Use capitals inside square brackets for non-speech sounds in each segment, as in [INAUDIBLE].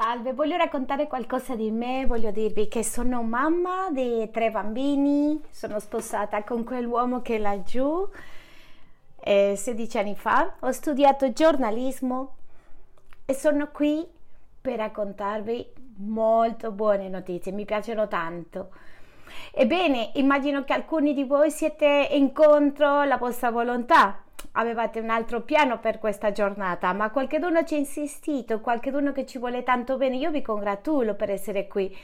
Salve, voglio raccontare qualcosa di me, voglio dirvi che sono mamma di tre bambini, sono sposata con quell'uomo che è laggiù eh, 16 anni fa, ho studiato giornalismo e sono qui per raccontarvi molto buone notizie, mi piacciono tanto. Ebbene, immagino che alcuni di voi siete incontro la vostra volontà, avevate un altro piano per questa giornata, ma qualcuno ci ha insistito, qualcuno che ci vuole tanto bene. Io vi congratulo per essere qui,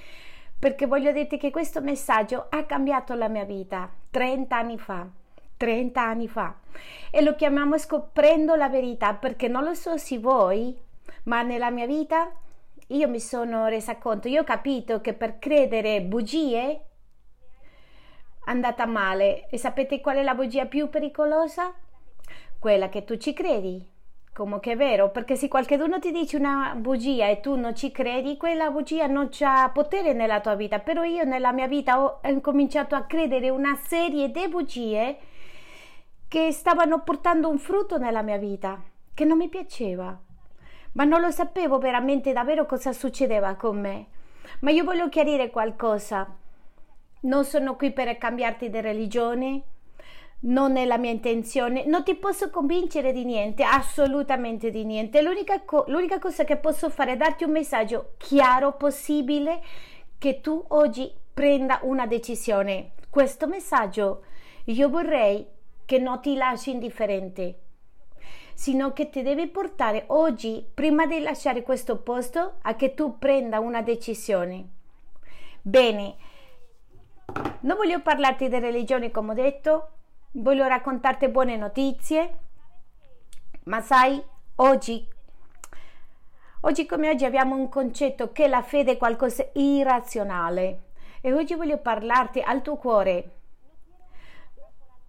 perché voglio dirti che questo messaggio ha cambiato la mia vita 30 anni fa. 30 anni fa e lo chiamiamo scoprendo la verità perché non lo so se voi ma nella mia vita io mi sono resa conto io ho capito che per credere bugie è andata male e sapete qual è la bugia più pericolosa quella che tu ci credi, come che è vero, perché se qualcuno ti dice una bugia e tu non ci credi, quella bugia non ha potere nella tua vita, però io nella mia vita ho cominciato a credere una serie di bugie che stavano portando un frutto nella mia vita, che non mi piaceva, ma non lo sapevo veramente davvero cosa succedeva con me. Ma io voglio chiarire qualcosa. Non sono qui per cambiarti di religione, non è la mia intenzione, non ti posso convincere di niente, assolutamente di niente. L'unica, co- l'unica cosa che posso fare è darti un messaggio chiaro possibile che tu oggi prenda una decisione. Questo messaggio io vorrei che non ti lasci indifferente, sino che ti devi portare oggi, prima di lasciare questo posto, a che tu prenda una decisione. Bene, non voglio parlarti di religione come ho detto, voglio raccontarti buone notizie, ma sai, oggi, oggi come oggi abbiamo un concetto che la fede è qualcosa di irrazionale e oggi voglio parlarti al tuo cuore.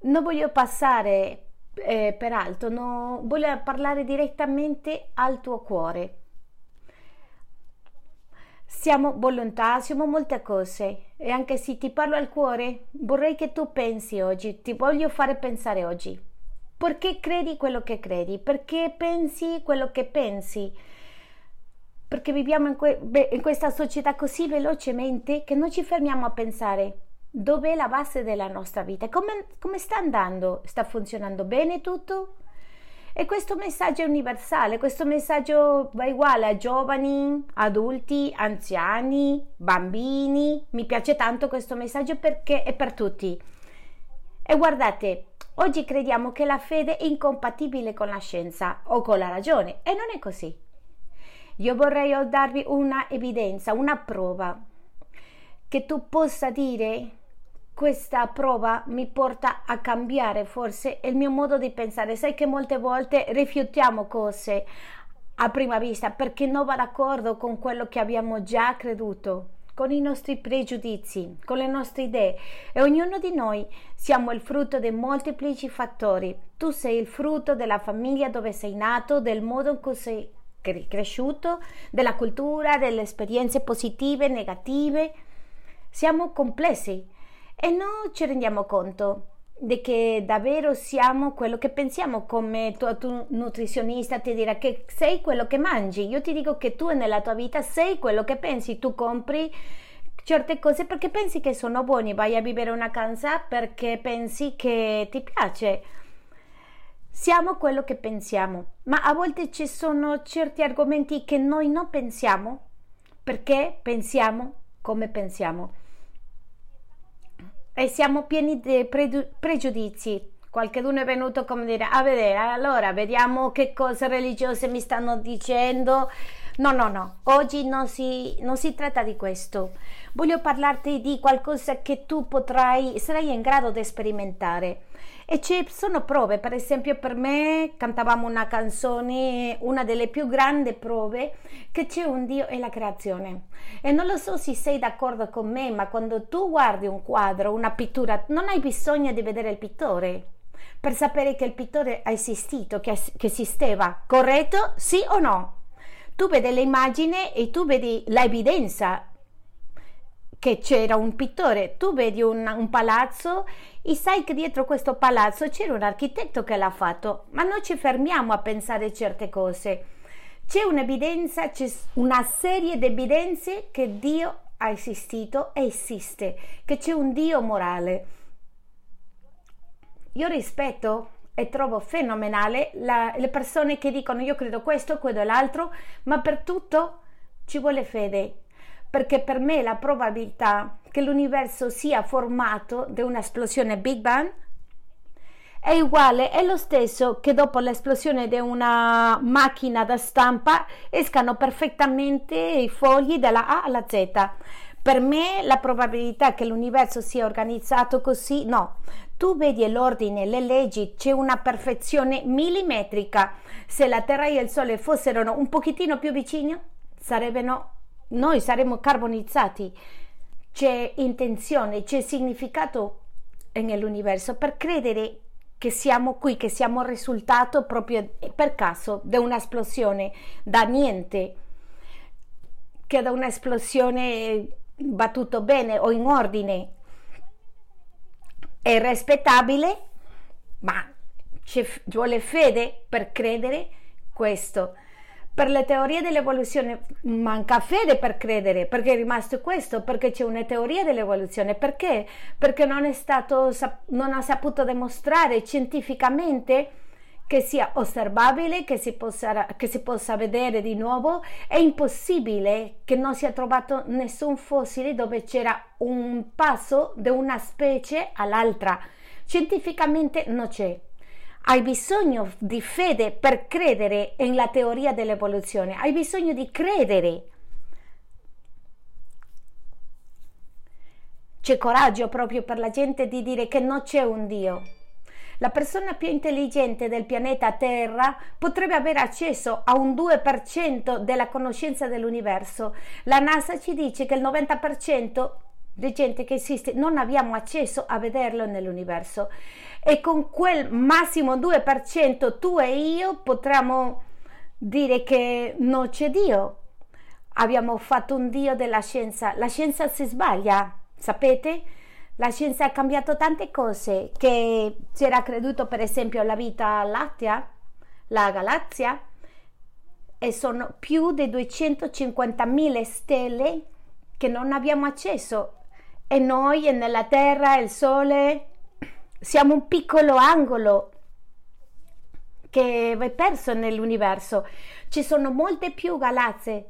Non voglio passare eh, per alto, no, voglio parlare direttamente al tuo cuore siamo volontà, siamo molte cose e anche se ti parlo al cuore vorrei che tu pensi oggi, ti voglio fare pensare oggi. Perché credi quello che credi? Perché pensi quello che pensi? Perché viviamo in, que- in questa società così velocemente che non ci fermiamo a pensare dov'è la base della nostra vita, come, come sta andando? Sta funzionando bene tutto? E questo messaggio è universale, questo messaggio va uguale a giovani, adulti, anziani, bambini. Mi piace tanto questo messaggio perché è per tutti. E guardate, oggi crediamo che la fede è incompatibile con la scienza o con la ragione e non è così. Io vorrei darvi una evidenza, una prova che tu possa dire questa prova mi porta a cambiare forse il mio modo di pensare. Sai che molte volte rifiutiamo cose a prima vista perché non va d'accordo con quello che abbiamo già creduto, con i nostri pregiudizi, con le nostre idee e ognuno di noi siamo il frutto di molteplici fattori. Tu sei il frutto della famiglia dove sei nato, del modo in cui sei cresciuto, della cultura, delle esperienze positive, negative. Siamo complessi e non ci rendiamo conto di che davvero siamo quello che pensiamo come tuo, tuo nutrizionista ti dirà che sei quello che mangi. Io ti dico che tu nella tua vita sei quello che pensi tu compri certe cose perché pensi che sono buoni. Vai a vivere una casa perché pensi che ti piace. Siamo quello che pensiamo ma a volte ci sono certi argomenti che noi non pensiamo perché pensiamo come pensiamo e siamo pieni di pre- pregiudizi. Qualcuno è venuto come dire a vedere, allora vediamo che cose religiose mi stanno dicendo. No, no, no, oggi non si, non si tratta di questo. Voglio parlarti di qualcosa che tu potrai, sarai in grado di sperimentare. E ci sono prove, per esempio per me cantavamo una canzone, una delle più grandi prove, che c'è un Dio e la creazione. E non lo so se sei d'accordo con me, ma quando tu guardi un quadro, una pittura, non hai bisogno di vedere il pittore per sapere che il pittore ha esistito, che, che esisteva, corretto? Sì o no? Tu vedi l'immagine e tu vedi l'evidenza che c'era un pittore, tu vedi un, un, palazzo e sai che dietro questo palazzo c'era un architetto che l'ha fatto, ma non ci fermiamo a pensare certe cose. C'è un'evidenza, c'è una serie di evidenze che Dio ha esistito e esiste, che c'è un Dio morale. Io rispetto e trovo fenomenale la, le persone che dicono io credo questo, quello e l'altro, ma per tutto ci vuole fede, perché per me la probabilità che l'universo sia formato da un'esplosione Big Bang è uguale, è lo stesso che dopo l'esplosione di una macchina da stampa escano perfettamente i fogli dalla A alla Z. Per me la probabilità che l'universo sia organizzato così, no. Tu vedi l'ordine, le leggi, c'è una perfezione millimetrica. Se la Terra e il Sole fossero un pochettino più vicini, sarebbero, noi saremmo carbonizzati. C'è intenzione, c'è significato nell'universo per credere che siamo qui, che siamo il risultato proprio per caso di un'esplosione da niente, che da un'esplosione va tutto bene o in ordine, è rispettabile, ma ci vuole fede per credere questo. Per le teorie dell'evoluzione manca fede per credere, perché è rimasto questo, perché c'è una teoria dell'evoluzione. Perché? Perché non stato, non ha saputo dimostrare scientificamente che sia osservabile, che si, possa, che si possa vedere di nuovo. È impossibile che non sia trovato nessun fossile dove c'era un passo da una specie all'altra. Scientificamente non c'è. Hai bisogno di fede per credere nella teoria dell'evoluzione, hai bisogno di credere. C'è coraggio proprio per la gente di dire che non c'è un Dio. La persona più intelligente del pianeta Terra potrebbe avere accesso a un 2% della conoscenza dell'universo. La NASA ci dice che il 90% di gente che esiste non abbiamo accesso a vederlo nell'universo e con quel massimo 2% tu e io potremmo dire che non c'è Dio. Abbiamo fatto un Dio della scienza. La scienza si sbaglia, sapete? La scienza ha cambiato tante cose che c'era creduto per esempio alla vita lattea, la galassia, e sono più di 250.000 stelle che non abbiamo accesso e noi nella Terra, il Sole, siamo un piccolo angolo che è perso nell'universo. Ci sono molte più galassie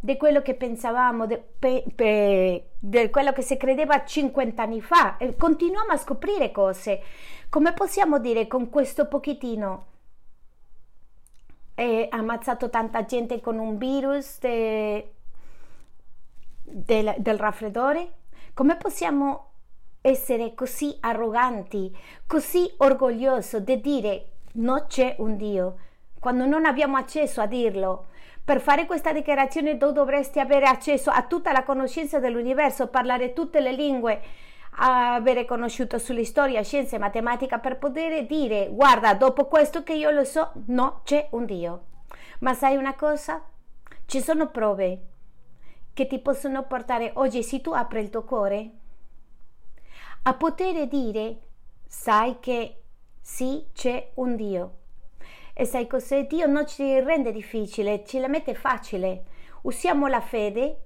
di quello che pensavamo, di quello che si credeva 50 anni fa. E continuiamo a scoprire cose. Come possiamo dire con questo pochettino? È ammazzato tanta gente con un virus de, del, del raffreddore? Come possiamo essere così arroganti, così orgogliosi di dire non c'è un Dio, quando non abbiamo accesso a dirlo. Per fare questa dichiarazione tu dovresti avere accesso a tutta la conoscenza dell'universo, parlare tutte le lingue, avere conosciuto sulla storia, scienze e matematica per poter dire guarda, dopo questo che io lo so, no, c'è un Dio. Ma sai una cosa? Ci sono prove che ti possono portare oggi, se tu apri il tuo cuore, a poter dire, sai che sì, c'è un Dio. E sai cos'è? Dio non ci rende difficile, ci la mette facile. Usiamo la fede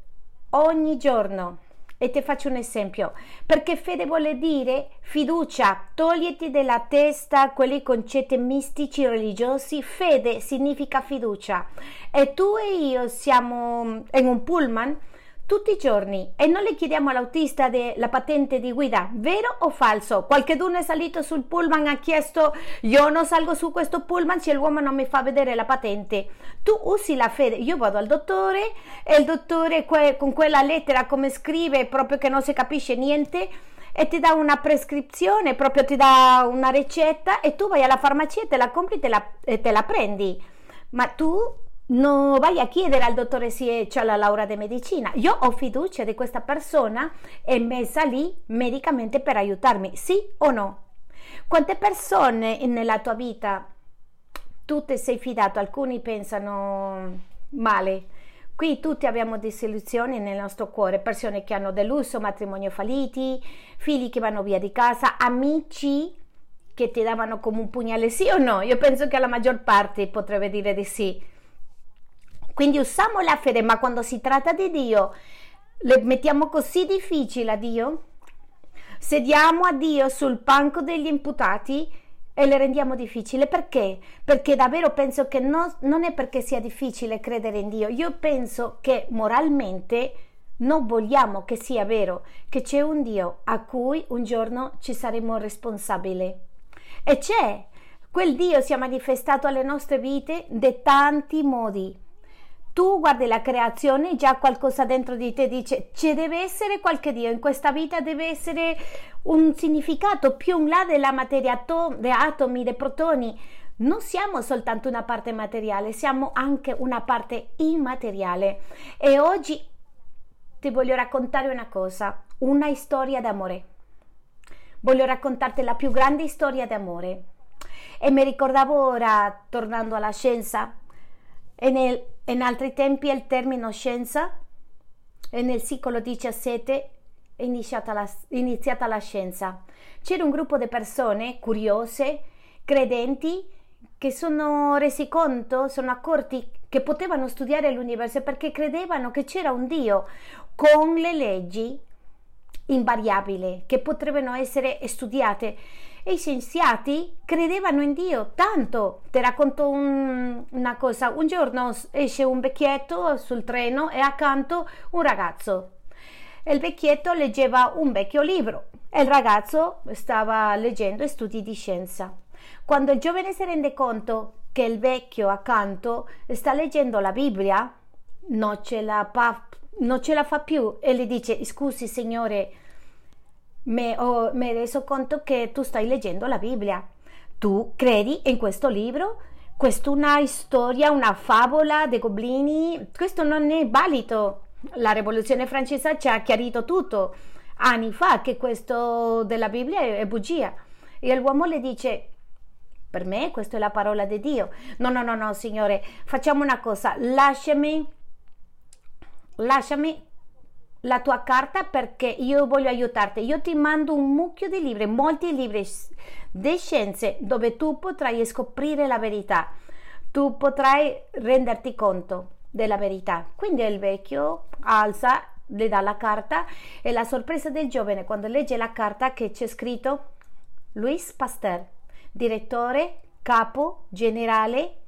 ogni giorno. E ti faccio un esempio, perché fede vuole dire fiducia, togliti dalla testa quei concetti mistici religiosi, fede significa fiducia. E tu e io siamo in un pullman tutti i giorni e non le chiediamo all'autista la patente di guida, vero o falso? Qualcheduno è salito sul pullman e ha chiesto io non salgo su questo pullman se l'uomo non mi fa vedere la patente. Tu usi la fede, io vado al dottore e il dottore con quella lettera come scrive proprio che non si capisce niente e ti dà una prescrizione, proprio ti dà una ricetta e tu vai alla farmacia, te la compri te la, e te la prendi. Ma tu non vai a chiedere al dottore se c'è la laurea di medicina. Io ho fiducia di questa persona e messa lì medicamente per aiutarmi, sì o no? Quante persone nella tua vita tu ti sei fidato? Alcuni pensano male. Qui tutti abbiamo disillusioni nel nostro cuore, persone che hanno deluso, matrimoni falliti, figli che vanno via di casa, amici che ti davano come un pugnale, sì o no? Io penso che la maggior parte potrebbe dire di sì Quindi usiamo la fede, ma quando si tratta di Dio, le mettiamo così difficile a Dio? Sediamo a Dio sul banco degli imputati e le rendiamo difficile. Perché? Perché davvero penso che no, non è perché sia difficile credere in Dio. Io penso che moralmente non vogliamo che sia vero che c'è un Dio a cui un giorno ci saremo responsabili. E c'è. Quel Dio si è manifestato alle nostre vite di tanti modi. Tu guardi la creazione, già qualcosa dentro di te dice ci deve essere qualche Dio, in questa vita deve essere un significato più in là della materia, dei atomi, dei protoni. Non siamo soltanto una parte materiale, siamo anche una parte immateriale. E oggi ti voglio raccontare una cosa, una storia d'amore. Voglio raccontarti la più grande storia d'amore. E mi ricordavo ora, tornando alla scienza, e nel, in altri tempi il termine scienza, e nel secolo XVII è iniziata la, iniziata la scienza. C'era un gruppo di persone curiose, credenti, che sono resi conto, sono accorti che potevano studiare l'universo perché credevano che c'era un Dio con le leggi invariabili che potrebbero essere studiate. E i scienziati credevano in Dio tanto. Ti racconto un, una cosa: un giorno esce un vecchietto sul treno e accanto un ragazzo. Il vecchietto leggeva un vecchio libro e il ragazzo stava leggendo studi di scienza. Quando il giovane si rende conto che il vecchio accanto sta leggendo la Bibbia, non ce la, pa- non ce la fa più e le dice scusi signore, mi ho reso conto che tu stai leggendo la Bibbia. Tu credi in questo libro? Questa è una storia, una favola dei goblini? Questo non è valido. La rivoluzione francese ci ha chiarito tutto anni fa che questo della Bibbia è bugia. E l'uomo le dice per me questa è la parola di Dio. No, no, no, no, Signore, facciamo una cosa, lasciami, lasciami la tua carta perché io voglio aiutarti. Io ti mando un mucchio di libri, molti libri di scienze dove tu potrai scoprire la verità. Tu potrai renderti conto della verità. Quindi il vecchio alza, le dà la carta e la sorpresa del giovane quando legge la carta che c'è scritto Louis Pasteur direttore capo generale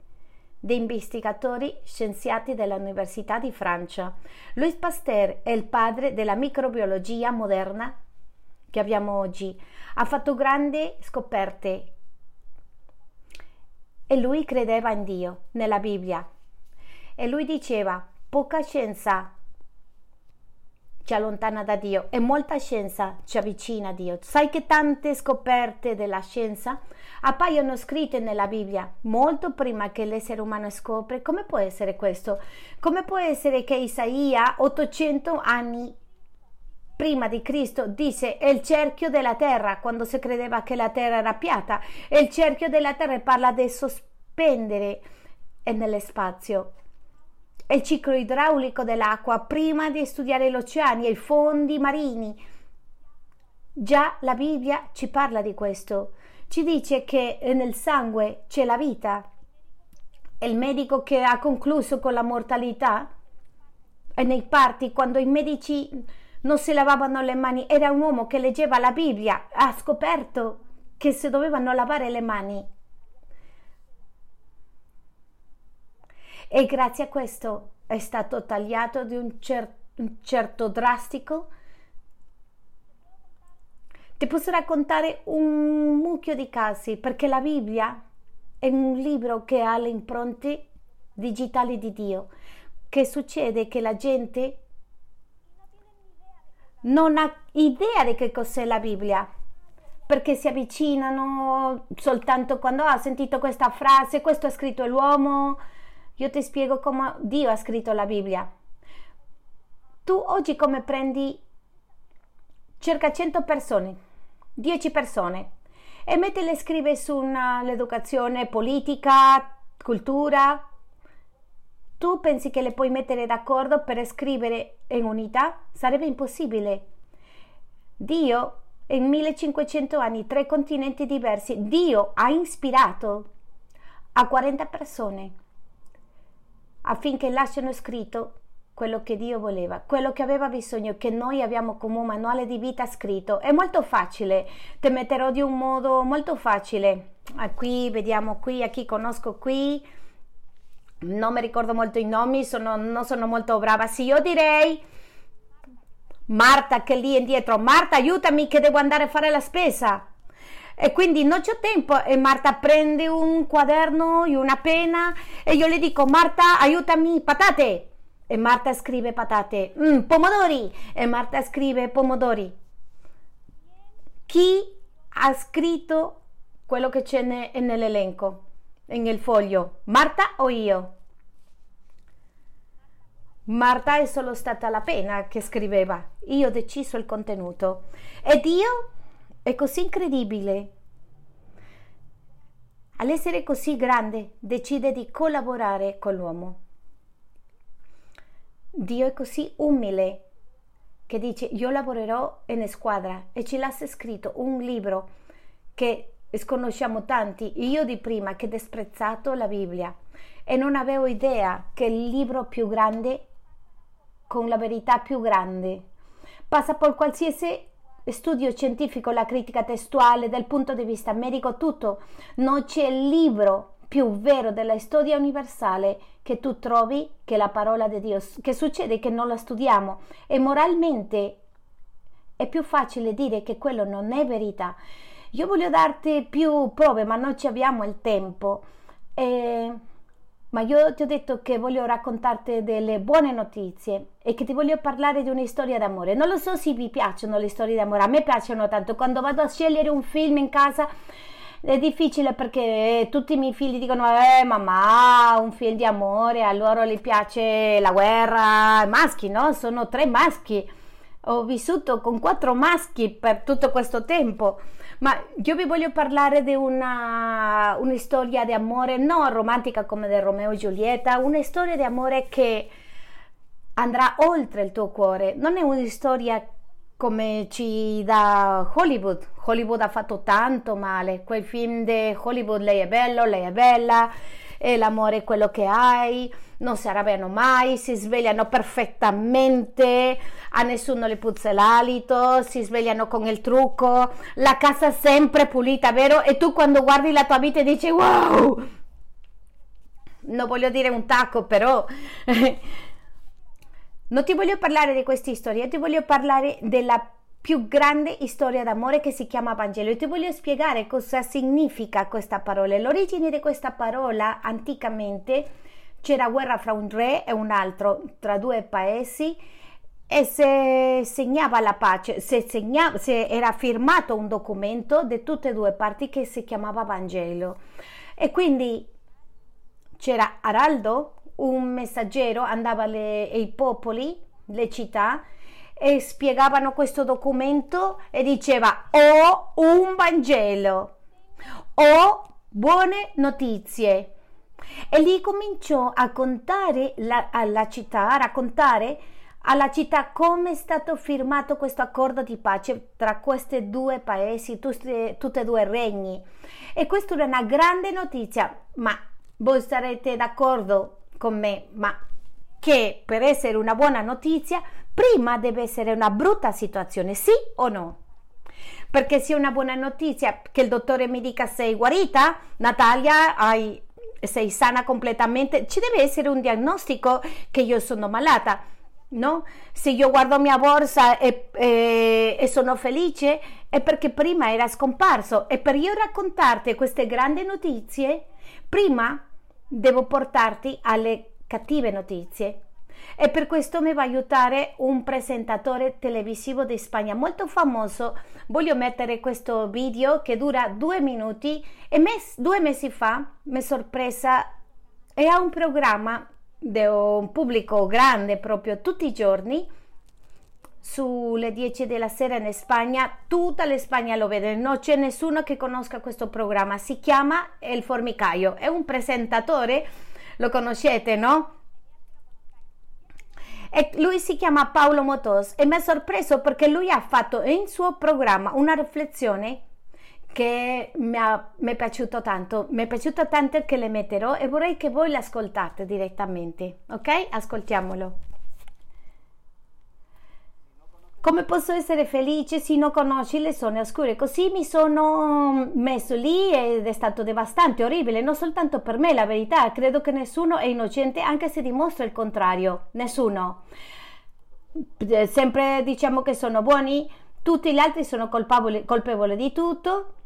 di investigatori scienziati dell'Università di Francia. Louis Pasteur è il padre della microbiologia moderna che abbiamo oggi. Ha fatto grandi scoperte e lui credeva in Dio, nella Bibbia. E lui diceva, poca scienza ci allontana da Dio e molta scienza ci avvicina a Dio. Sai che tante scoperte della scienza appaiono scritte nella Bibbia molto prima che l'essere umano scopre. Come può essere questo? Come può essere che Isaia, 800 anni prima di Cristo, disse è il cerchio della terra quando si credeva che la terra era piatta il cerchio della terra parla di sospendere nello spazio il ciclo idraulico dell'acqua prima di studiare gli oceani e i fondi marini. Già la Bibbia ci parla di questo, ci dice che nel sangue c'è la vita. Il medico che ha concluso con la mortalità e nei parti quando i medici non si lavavano le mani era un uomo che leggeva la Bibbia, ha scoperto che si dovevano lavare le mani e grazie a questo è stato tagliato di un, cer- un certo drastico. Ti posso raccontare un mucchio di casi perché la Bibbia è un libro che ha le impronte digitali di Dio. Che succede che la gente non ha idea di che cos'è la Bibbia perché si avvicinano soltanto quando ha sentito questa frase, questo ha scritto l'uomo, io ti spiego come Dio ha scritto la Bibbia. Tu oggi come prendi circa 100 persone, 10 persone, e mettele scrive sull'educazione politica, cultura, tu pensi che le puoi mettere d'accordo per scrivere in unità? Sarebbe impossibile. Dio, in 1500 anni, tre continenti diversi, Dio ha ispirato a 40 persone affinché lasciano scritto quello che Dio voleva, quello che aveva bisogno, che noi abbiamo come un manuale di vita scritto. È molto facile, ti metterò di un modo molto facile. Ah, qui vediamo qui, a chi conosco qui, non mi ricordo molto i nomi, sono, non sono molto brava. Sì, io direi Marta che lì indietro, Marta aiutami che devo andare a fare la spesa. E quindi non c'ho tempo e Marta prende un quaderno e una penna e io le dico Marta aiutami, patate. E Marta scrive patate, mm, pomodori. E Marta scrive pomodori. Chi ha scritto quello che c'è nell'elenco, nel foglio? Marta o io? Marta è solo stata la penna che scriveva, io ho deciso il contenuto. E Dio è così incredibile. All'essere così grande decide di collaborare con l'uomo. Dio è così umile che dice io lavorerò in squadra e ci lascia scritto un libro che sconosciamo tanti, io di prima che desprezzato la Bibbia e non avevo idea che il libro più grande con la verità più grande passa per qualsiasi studio scientifico, la critica testuale, dal punto di vista medico, tutto. Non c'è libro più vero della storia universale che tu trovi che la parola di Dio. Che succede che non la studiamo e moralmente è più facile dire che quello non è verità. Io voglio darti più prove, ma non ci abbiamo il tempo. E... Ma io ti ho detto che voglio raccontarti delle buone notizie e che ti voglio parlare di una storia d'amore. Non lo so se vi piacciono le storie d'amore, a me piacciono tanto. Quando vado a scegliere un film in casa è difficile perché tutti i miei figli dicono eh mamma un film di amore a loro gli piace la guerra maschi no sono tre maschi ho vissuto con quattro maschi per tutto questo tempo ma io vi voglio parlare di una, una storia di amore non romantica come del Romeo e Giulietta una storia di amore che andrà oltre il tuo cuore. Non è una storia come ci dà Hollywood. Hollywood ha fatto tanto male, quei film di Hollywood, lei è bello, lei è bella, e l'amore è quello che hai, non si arrabbiano mai, si svegliano perfettamente, a nessuno le puzza l'alito, si svegliano con il trucco, la casa sempre pulita, vero? E tu quando guardi la tua vita dici wow! Non voglio dire un tacco, però [LAUGHS] Non ti voglio parlare di questa storia, ti voglio parlare della più grande storia d'amore che si chiama Vangelo e ti voglio spiegare cosa significa questa parola. L'origine di questa parola anticamente c'era guerra fra un re e un altro, tra due paesi e se segnava la pace, se, segnava, se era firmato un documento di tutte e due parti che si chiamava Vangelo. E quindi c'era Araldo, un messaggero andava ai popoli, le città, e spiegavano questo documento e diceva ho un Vangelo, ho buone notizie. E lì cominciò a contare la, alla città, a raccontare alla città come è stato firmato questo accordo di pace tra questi due paesi, tutti, e due regni. E questa era una grande notizia, ma voi sarete d'accordo con me, ma che per essere una buona notizia prima deve essere una brutta situazione, sì o no? Perché è una buona notizia che il dottore mi dica sei guarita, Natalia, hai, sei sana completamente, ci deve essere un diagnostico che io sono malata. No? Se io guardo mia borsa e, e, e, sono felice è perché prima era scomparso e per io raccontarti queste grandi notizie, prima devo portarti alle cattive notizie. E per questo mi va a aiutare un presentatore televisivo di Spagna molto famoso. Voglio mettere questo video che dura due minuti e mes- due mesi fa mi è sorpresa e ha un programma di un pubblico grande proprio tutti i giorni sulle 10 della sera in Spagna, tutta la Spagna lo vede, non c'è nessuno che conosca questo programma, si chiama El Formicaio, è un presentatore, lo conoscete, no? E lui si chiama Paolo Motos e mi ha sorpreso perché lui ha fatto in suo programma una riflessione che mi, ha, mi è piaciuto tanto. Mi è piaciuto tanto che le metterò e vorrei che voi l'ascoltate direttamente. Ok? Ascoltiamolo. Come posso essere felice se non conosci le zone oscure? Così mi sono messo lì ed è stato devastante, orribile, non soltanto per me, la verità. Credo che nessuno è innocente anche se dimostra il contrario. Nessuno. Sempre diciamo che sono buoni, tutti gli altri sono colpevoli di tutto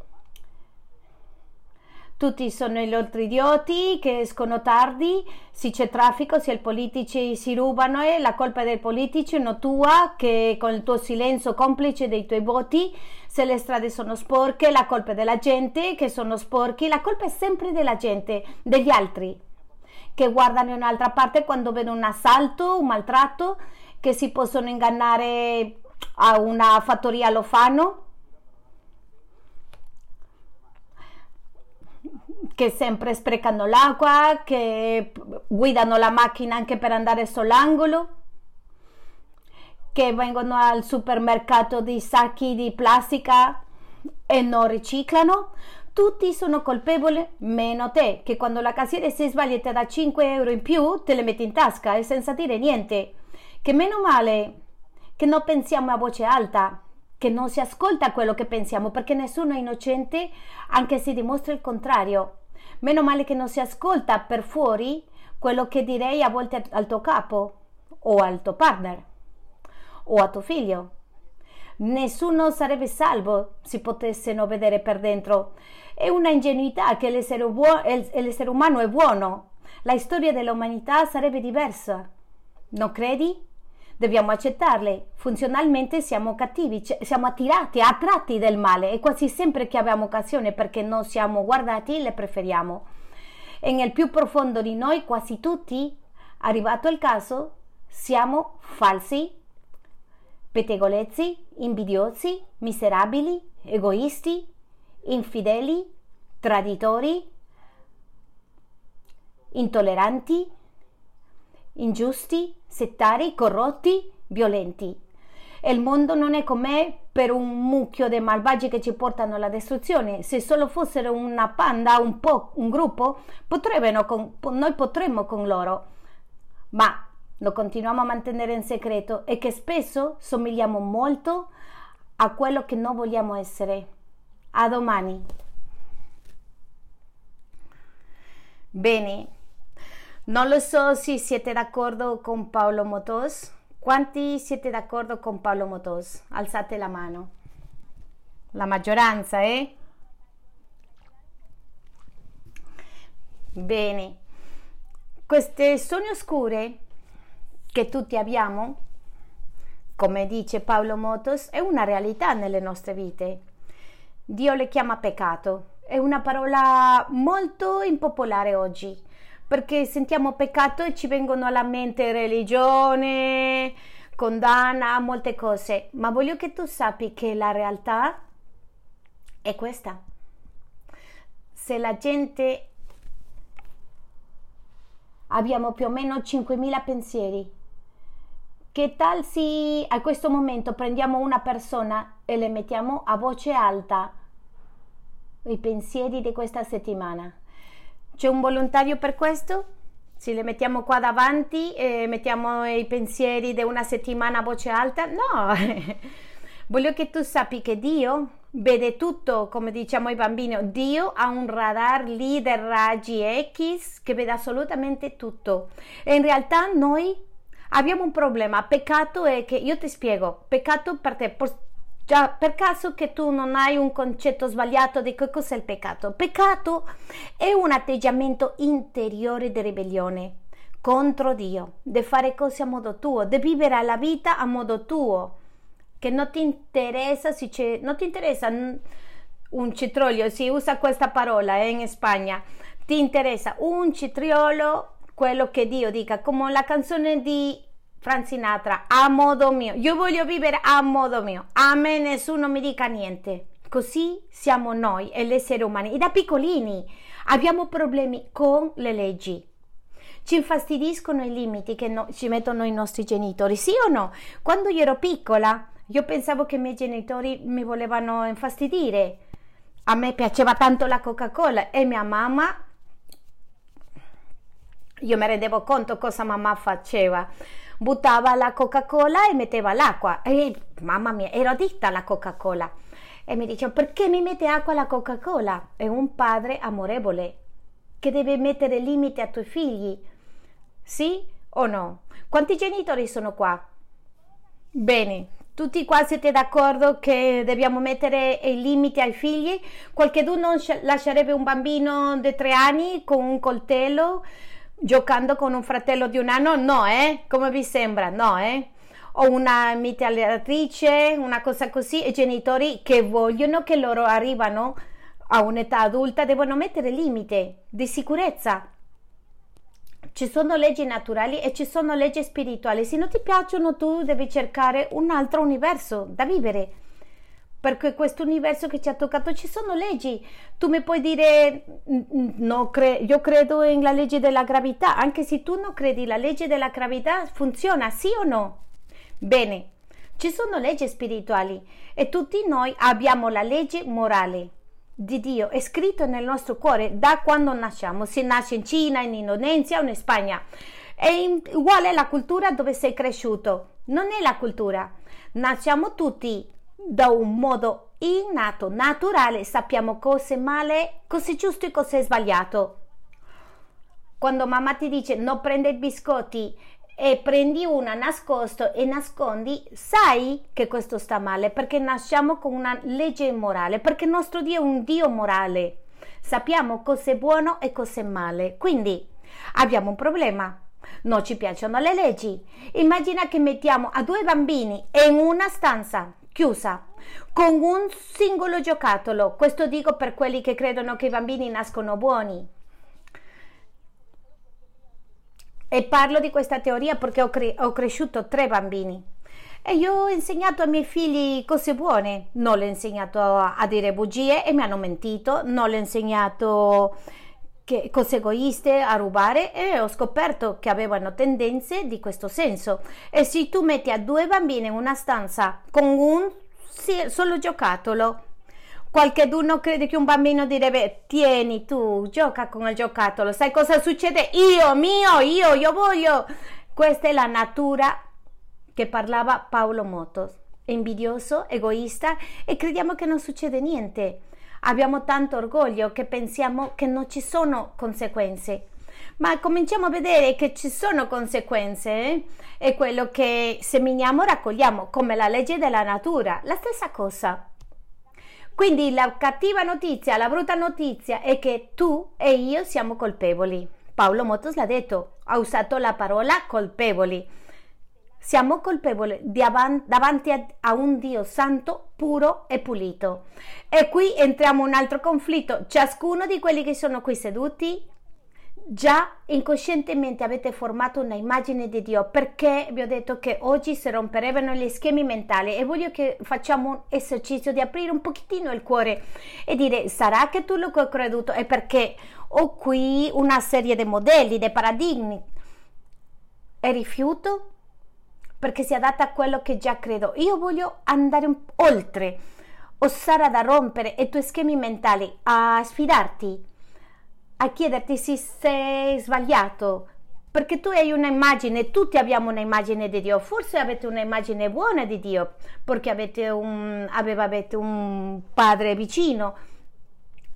tutti sono altri idioti che escono tardi, se c'è traffico, se i politici si rubano e la colpa dei politici, non tua, che con il tuo silenzio complice dei tuoi voti, se le strade sono sporche, la colpa è della gente che sono sporchi, la colpa è sempre della gente, degli altri, che guardano in un'altra parte quando vedono un assalto, un maltratto, che si possono ingannare a una fattoria lo fanno che sempre sprecano l'acqua, che guidano la macchina anche per andare sull'angolo, che vengono al supermercato di sacchi di plastica e non riciclano. Tutti sono colpevoli, meno te, che quando la cassiera si sbaglia e ti dà 5 euro in più, te le metti in tasca e senza dire niente. Che meno male che non pensiamo a voce alta, che non si ascolta quello che pensiamo, perché nessuno è innocente anche se dimostra il contrario. Meno male che non si ascolta per fuori quello che direi a volte al tuo capo o al tuo partner o a tuo figlio. Nessuno sarebbe salvo se potessero vedere per dentro. È una ingenuità che l'essere, buo- l'essere umano è buono. La storia dell'umanità sarebbe diversa. Non credi? Dobbiamo accettarle. Funzionalmente siamo cattivi, cioè siamo attirati, attratti del male e quasi sempre che abbiamo occasione perché non siamo guardati le preferiamo. E nel più profondo di noi, quasi tutti, arrivato il caso, siamo falsi, pettegolezzi, invidiosi, miserabili, egoisti, infideli, traditori, intolleranti, ingiusti, settari, corrotti, violenti. Il mondo non è com'è per un mucchio di malvagi che ci portano alla distruzione. Se solo fossero una panda, un, po', un gruppo, con, noi potremmo con loro. Ma lo continuiamo a mantenere in segreto e che spesso somigliamo molto a quello che non vogliamo essere. A domani. Bene. Non lo so se siete d'accordo con Paolo Motos. Quanti siete d'accordo con Paolo Motos? Alzate la mano. La maggioranza, eh? Bene. Queste sogni oscure che tutti abbiamo, come dice Paolo Motos, è una realtà nelle nostre vite. Dio le chiama peccato. È una parola molto impopolare oggi perché sentiamo peccato e ci vengono alla mente religione, condanna, molte cose, ma voglio che tu sappi che la realtà è questa. Se la gente abbiamo più o meno 5.000 pensieri, che tal se a questo momento prendiamo una persona e le mettiamo a voce alta i pensieri di questa settimana? C'è un volontario per questo? Se le mettiamo qua davanti e mettiamo i pensieri di una settimana a voce alta? No! [LAUGHS] Voglio che tu sappi che Dio vede tutto, come diciamo ai bambini. Dio ha un radar lì dei raggi X che vede assolutamente tutto. E in realtà noi abbiamo un problema. Peccato è che, io ti spiego, peccato per te, Già, per caso che tu non hai un concetto sbagliato di che cos'è il peccato? Peccato è un atteggiamento interiore di ribellione contro Dio, di fare cose a modo tuo, di vivere la vita a modo tuo, che non ti interessa se c'è, non ti interessa un citrolio, si usa questa parola eh, in Spagna, ti interessa un citriolo, quello che Dio dica, come la canzone di Frank Sinatra, a modo mio. Io voglio vivere a modo mio. A me nessuno mi dica niente. Così siamo noi e gli esseri umani. E da piccolini abbiamo problemi con le leggi. Ci infastidiscono i limiti che no, ci mettono i nostri genitori, sì o no? Quando io ero piccola, io pensavo che i miei genitori mi volevano infastidire a me piaceva tanto la Coca-Cola e mia mamma io mi rendevo conto cosa mamma faceva. Buttava la Coca-Cola e metteva l'acqua. E mamma mia, ero additta alla Coca-Cola. E mi diceva, perché mi mette acqua alla Coca-Cola? È un padre amorevole che deve mettere limiti ai tuoi figli. Sì o no? Quanti genitori sono qua? Bene, tutti qua siete d'accordo che dobbiamo mettere i limiti ai figli? Qualcuno lascerebbe un bambino di tre anni con un coltello giocando con un fratello di un anno? No, eh? Come vi sembra? No, eh? O una mitalatrice, una cosa così, i genitori che vogliono che loro arrivano a un'età adulta devono mettere limite di sicurezza. Ci sono leggi naturali e ci sono leggi spirituali. Se non ti piacciono, tu devi cercare un altro universo da vivere perché questo universo che ci ha toccato ci sono leggi. Tu mi puoi dire, no, cre- io credo nella legge della gravità, anche se tu non credi, la legge della gravità funziona, sì o no? Bene, ci sono leggi spirituali e tutti noi abbiamo la legge morale di Dio, è scritto nel nostro cuore da quando nasciamo, si nasce in Cina, in Indonesia o in Spagna. È uguale alla cultura dove sei cresciuto, non è la cultura. Nasciamo tutti da un modo innato, naturale, sappiamo cosa è male, cosa è giusto e cosa è sbagliato. Quando mamma ti dice non prende i biscotti e prendi una nascosto e nascondi, sai che questo sta male perché nasciamo con una legge morale, perché il nostro Dio è un Dio morale. Sappiamo cosa è buono e cosa è male. Quindi abbiamo un problema. Non ci piacciono le leggi. Immagina che mettiamo a due bambini in una stanza chiusa con un singolo giocattolo. Questo dico per quelli che credono che i bambini nascono buoni. E parlo di questa teoria perché ho, cre- ho cresciuto tre bambini. E io ho insegnato ai miei figli cose buone, non l'ho insegnato a, dire bugie e mi hanno mentito, non l'ho insegnato che, cose egoiste, a rubare e ho scoperto che avevano tendenze di questo senso. E se tu metti a due bambini in una stanza con un solo giocattolo, qualcuno crede che un bambino direbbe tieni tu, gioca con il giocattolo, sai cosa succede? Io, mio, io, io voglio. Questa è la natura che parlava Paolo Motos, invidioso, egoista e crediamo che non succede niente. Abbiamo tanto orgoglio che pensiamo che non ci sono conseguenze. Ma cominciamo a vedere che ci sono conseguenze eh? e quello che seminiamo raccogliamo, come la legge della natura, la stessa cosa. Quindi la cattiva notizia, la brutta notizia è che tu e io siamo colpevoli. Paolo Motos l'ha detto, ha usato la parola colpevoli. Siamo colpevoli davanti a un Dio santo, puro e pulito. E qui entriamo in un altro conflitto. Ciascuno di quelli che sono qui seduti già incoscientemente avete formato una immagine di Dio perché vi ho detto che oggi si romperebbero gli schemi mentali e voglio che facciamo un esercizio di aprire un pochettino il cuore e dire sarà che tu lo ho creduto è perché ho qui una serie di modelli, di paradigmi e rifiuto perché si adatta a quello che già credo. Io voglio andare oltre, osare da rompere i tuoi schemi mentali, a sfidarti, a chiederti se sei sbagliato, perché tu hai un'immagine, tutti abbiamo un'immagine di Dio, forse avete un'immagine buona di Dio, perché avete un, avete un padre vicino.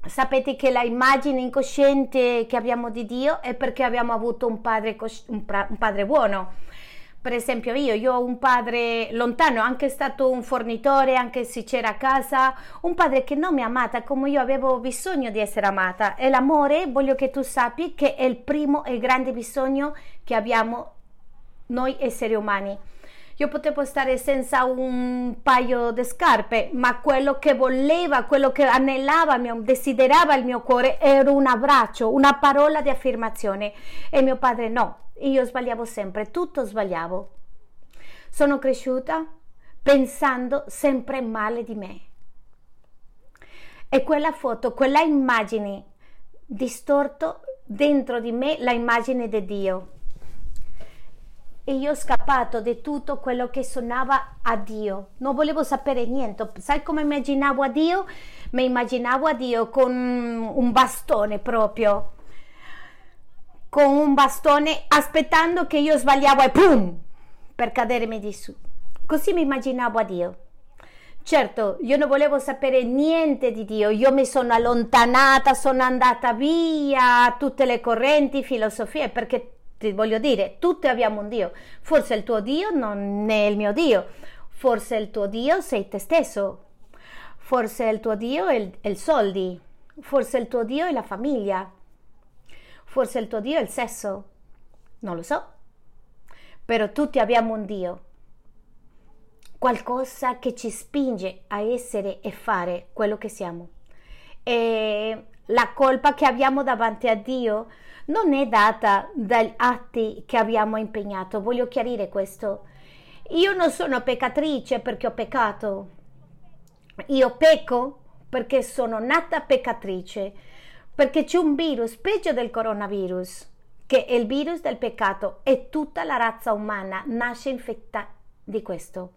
Sapete che l'immagine incosciente che abbiamo di Dio è perché abbiamo avuto un padre, un padre buono per esempio io, io ho un padre lontano, anche stato un fornitore, anche se c'era a casa, un padre che non mi ha amata come io avevo bisogno di essere amata. E l'amore, voglio che tu sappi, che è il primo e grande bisogno che abbiamo noi esseri umani. Io potevo stare senza un paio di scarpe, ma quello che voleva, quello che anelava, desiderava il mio cuore era un abbraccio, una parola di affermazione. E mio padre no, io sbagliavo sempre, tutto sbagliavo. Sono cresciuta pensando sempre male di me. E quella foto, quella immagine distorto dentro di me la immagine di Dio. e io ho scappato di tutto quello che suonava a Dio. Non volevo sapere niente. Sai come immaginavo a Dio? Mi immaginavo a Dio con un bastone proprio. Con un bastone aspettando che io sbagliavo e pum! Per cadermi di su. Così mi immaginavo a Dio. Certo, io non volevo sapere niente di Dio, io mi sono allontanata, sono andata via, tutte le correnti, filosofie, perché ti voglio dire, tutti abbiamo un Dio. Forse il tuo Dio non è il mio Dio, forse il tuo Dio sei te stesso, forse il tuo Dio è il, è il soldi, forse il tuo Dio è la famiglia, forse il tuo Dio è il sesso, non lo so, però tutti abbiamo un Dio qualcosa che ci spinge a essere e fare quello che siamo. E la colpa che abbiamo davanti a Dio non è data dagli atti che abbiamo impegnato. Voglio chiarire questo. Io non sono peccatrice perché ho peccato. Io pecco perché sono nata peccatrice, perché c'è un virus peggio del coronavirus, che è il virus del peccato e tutta la razza umana nasce infettata di questo.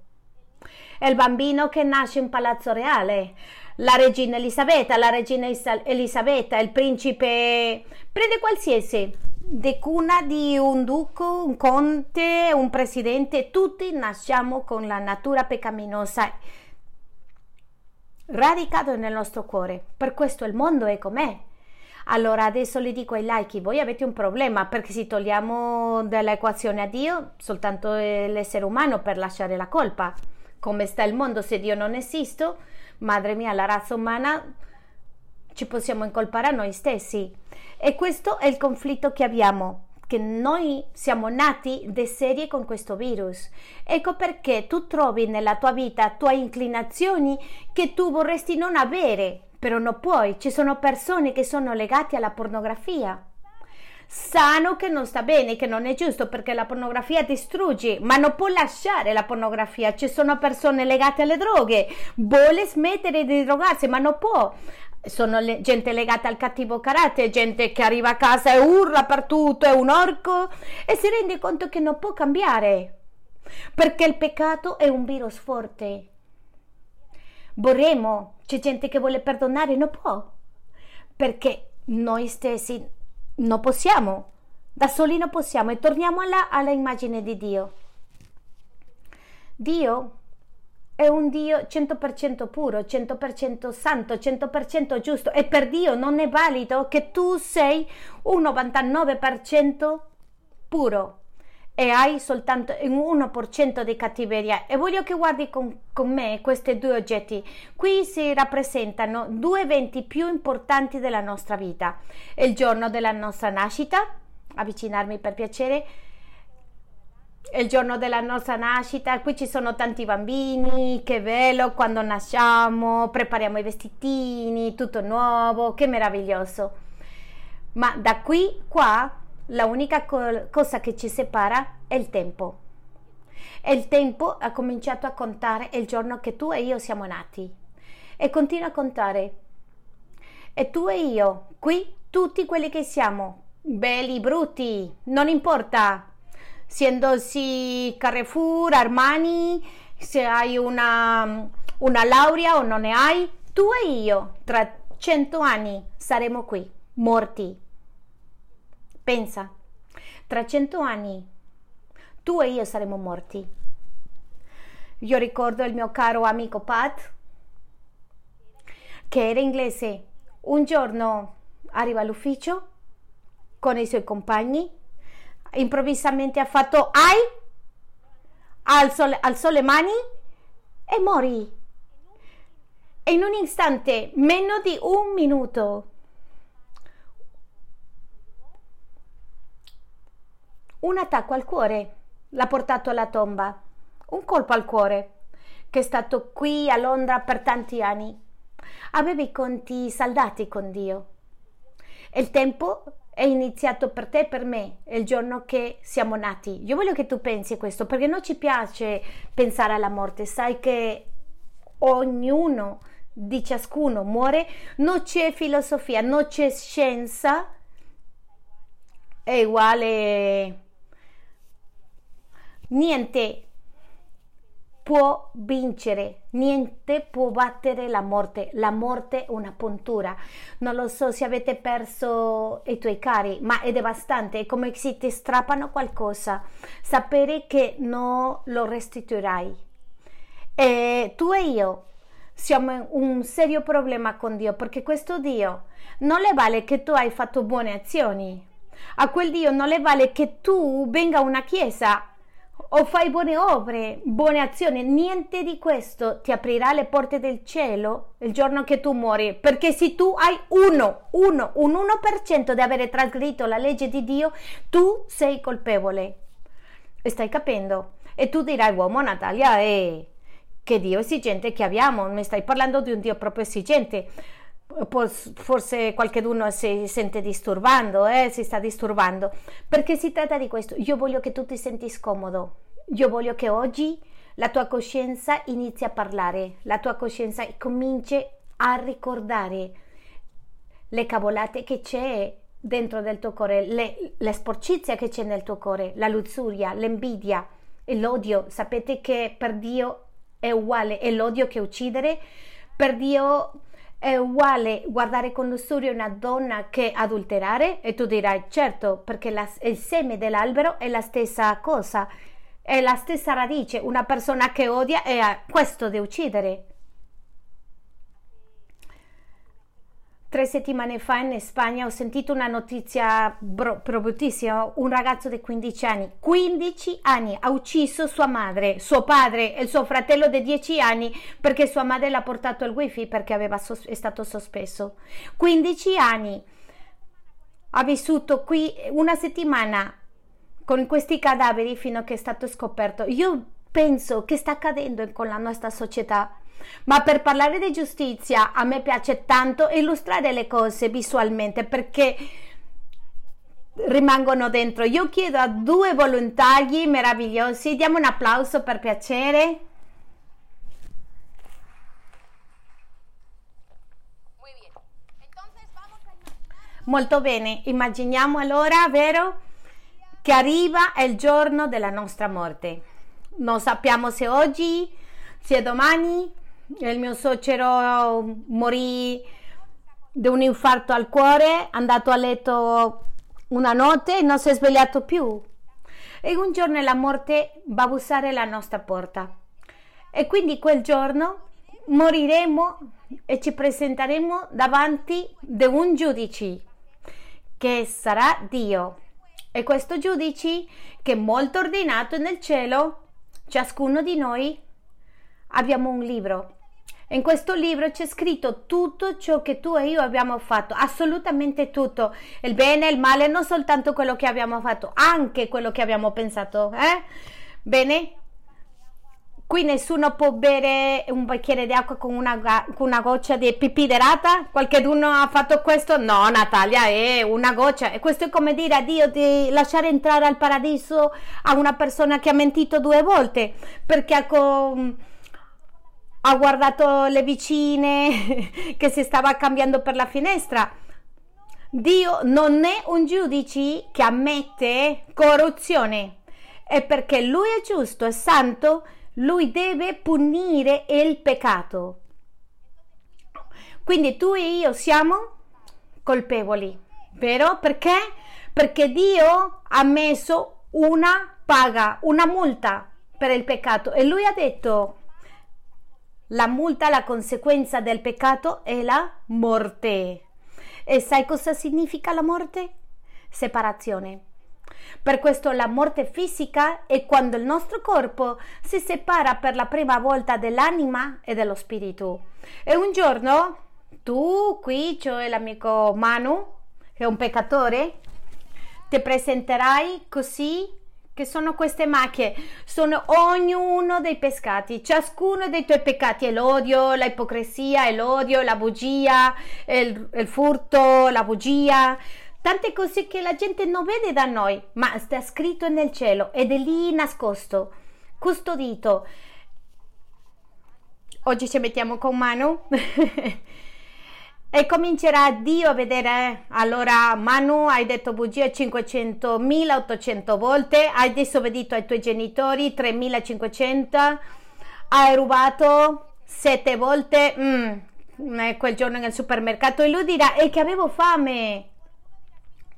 È il bambino che nasce in Palazzo Reale, la regina Elisabetta, la regina Elisabetta, il principe, prende qualsiasi, di cuna di un duco, un conte, un presidente, tutti nasciamo con la natura peccaminosa radicato nel nostro cuore. Per questo il mondo è com'è. Allora adesso le dico ai laici, voi avete un problema perché se togliamo dall'equazione a Dio soltanto l'essere umano per lasciare la colpa come sta il mondo se Dio non esiste, madre mia, la razza umana ci possiamo incolpare a noi stessi. E questo è il conflitto che abbiamo, che noi siamo nati di serie con questo virus. Ecco perché tu trovi nella tua vita tue inclinazioni che tu vorresti non avere, però non puoi. Ci sono persone che sono legate alla pornografia sano che non sta bene, che non è giusto perché la pornografia distrugge, ma non può lasciare la pornografia. Ci sono persone legate alle droghe, vuole smettere di drogarsi, ma non può. Sono le, gente legata al cattivo carattere, gente che arriva a casa e urla per tutto, è un orco e si rende conto che non può cambiare perché il peccato è un virus forte. Vorremmo, c'è gente che vuole perdonare, non può. Perché noi stessi non possiamo, da soli non possiamo. E torniamo alla, alla immagine di Dio. Dio è un Dio 100% puro, 100% santo, 100% giusto. E per Dio non è valido che tu sei un 99% puro e hai soltanto un 1% di cattiveria. E voglio che guardi con, con, me questi due oggetti. Qui si rappresentano due eventi più importanti della nostra vita. Il giorno della nostra nascita avvicinarmi per piacere. Il giorno della nostra nascita, qui ci sono tanti bambini, che bello quando nasciamo, prepariamo i vestitini, tutto nuovo, che meraviglioso. Ma da qui qua la unica co- cosa che ci separa è il tempo. E il tempo ha cominciato a contare il giorno che tu e io siamo nati. E continua a contare. E tu e io, qui, tutti quelli che siamo, belli, brutti, non importa. Siendosi Carrefour, Armani, se hai una, una laurea o non ne hai, tu e io, tra cento anni, saremo qui, morti Pensa, tra cento anni tu e io saremo morti. Io ricordo il mio caro amico Pat, che era inglese. Un giorno arriva all'ufficio con i suoi compagni, improvvisamente ha fatto ai, alzò, alzò le mani e morì. E in un istante, meno di un minuto, Un attacco al cuore l'ha portato alla tomba. Un colpo al cuore, che è stato qui a Londra per tanti anni. Aveva i conti saldati con Dio. E il tempo è iniziato per te e per me il giorno che siamo nati. Io voglio che tu pensi questo perché non ci piace pensare alla morte. Sai che ognuno di ciascuno muore, non c'è filosofia, non c'è scienza, è uguale niente può vincere, niente può battere la morte. La morte è una puntura. Non lo so se avete perso i tuoi cari, ma è devastante, è come se ti strappano qualcosa. Sapere che non lo restituirai. E tu e io siamo in un serio problema con Dio, perché questo Dio non le vale che tu hai fatto buone azioni. A quel Dio non le vale che tu venga a una chiesa o fai buone opere, buone azioni, niente di questo. Ti aprirà le porte del cielo il giorno che tu muori, perché se tu hai uno, uno, un 1% di avere trasgredito la legge di Dio, tu sei colpevole. Stai capendo? E tu dirai, uomo Natalia, eh, che Dio esigente che abbiamo, mi stai parlando di un Dio proprio esigente forse qualcuno si sente disturbando, eh? si sta disturbando, perché si tratta di questo. Io voglio che tu ti senti scomodo, io voglio che oggi la tua coscienza inizi a parlare, la tua coscienza cominci a ricordare le cavolate che c'è dentro del tuo cuore, le, le sporcizia che c'è nel tuo cuore, la lussuria, l'invidia e l'odio. Sapete che per Dio è uguale, è l'odio che uccidere, per Dio è uguale guardare con lussuria una donna che adulterare? E tu dirai, certo, perché la, il seme dell'albero è la stessa cosa, è la stessa radice. Una persona che odia è questo di uccidere. Tre settimane fa in Spagna ho sentito una notizia bro- bruttissima. Un ragazzo di 15 anni, 15 anni, ha ucciso sua madre, suo padre e suo fratello di 10 anni perché sua madre l'ha portato al wifi perché sos- è stato sospeso. 15 anni. Ha vissuto qui una settimana con questi cadaveri fino a che è stato scoperto. Io penso che sta accadendo con la nostra società ma per parlare di giustizia a me piace tanto illustrare le cose visualmente perché rimangono dentro. Io chiedo a due volontari meravigliosi, diamo un applauso per piacere. Molto bene, immaginiamo allora, vero, che arriva il giorno della nostra morte. Non sappiamo se oggi, se domani, il mio suocero morì di un infarto al cuore, è andato a letto una notte e non si è svegliato più. E un giorno la morte va a bussare alla nostra porta. E quindi quel giorno moriremo e ci presenteremo davanti di un giudice che sarà Dio. E questo giudice che è molto ordinato nel cielo, ciascuno di noi abbiamo un libro in questo libro c'è scritto tutto ciò che tu e io abbiamo fatto, assolutamente tutto, il bene e il male, non soltanto quello che abbiamo fatto, anche quello che abbiamo pensato. Eh? Bene? Qui nessuno può bere un bicchiere di acqua con una, con una goccia di pipì derata? Qualcuno ha fatto questo? No, Natalia, è una goccia. E questo è come dire a Dio di lasciare entrare al paradiso a una persona che ha mentito due volte perché ha... Con ha guardato le vicine [LAUGHS] che si stava cambiando per la finestra. Dio non è un giudice che ammette corruzione e perché lui è giusto e santo, lui deve punire il peccato. Quindi tu e io siamo colpevoli, vero? Perché? Perché Dio ha messo una paga, una multa per il peccato e lui ha detto la multa, la conseguenza del peccato è la morte. E sai cosa significa la morte? Separazione. Per questo la morte fisica è quando il nostro corpo si separa per la prima volta dell'anima e dello spirito. E un giorno tu qui, cioè l'amico Manu, che è un peccatore, ti presenterai così che sono queste macchie? Sono ognuno dei pescati, ciascuno dei tuoi peccati, è l'odio, l'ipocrisia, è l'odio, la bugia, il, il furto, la bugia, tante cose che la gente non vede da noi, ma sta scritto nel cielo ed è lì nascosto, custodito. Oggi ci mettiamo con mano. [LAUGHS] e comincerà Dio a vedere allora Manu hai detto bugia 500.800 volte hai disobbedito ai tuoi genitori 3.500 hai rubato sette volte mm, quel giorno nel supermercato e lui dirà è che avevo fame?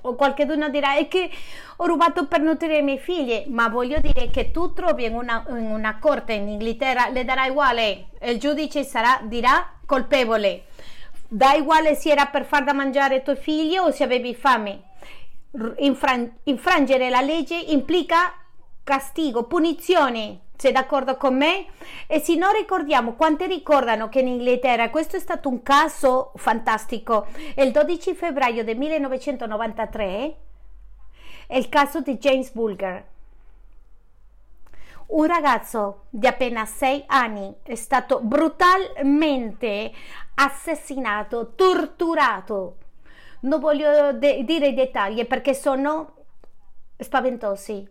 O qualcuno dirà è che ho rubato per nutrire i miei figli? Ma voglio dire che tu trovi in una, in una corte in Inghilterra le darà uguale. Il giudice sarà, dirà colpevole da uguale se era per far da mangiare ai tuoi figli o se avevi fame. Infran- infrangere la legge implica castigo, punizione. Sei d'accordo con me? E se non ricordiamo, quanti ricordano che in Inghilterra questo è stato un caso fantastico? Il 12 febbraio del 1993 è il caso di James Bulger. Un ragazzo di appena 6 anni è stato brutalmente assassinato, torturato. Non voglio de- dire i dettagli perché sono spaventosi.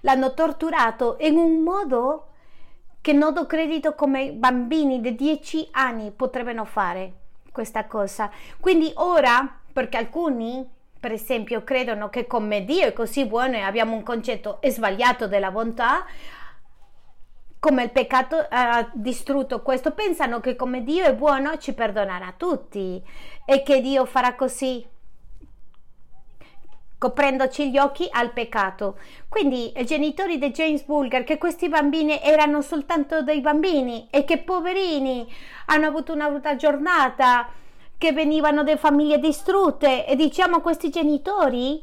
L'hanno torturato in un modo che non do credito come bambini di 10 anni potrebbero fare questa cosa. Quindi ora, perché alcuni, per esempio, credono che come Dio è così buono e abbiamo un concetto sbagliato della bontà, come il peccato ha distrutto questo, pensano che come Dio è buono ci perdonerà tutti e che Dio farà così coprendoci gli occhi al peccato. Quindi i genitori di James Bulger, che questi bambini erano soltanto dei bambini e che poverini hanno avuto una brutta giornata, che venivano da famiglie distrutte e diciamo questi genitori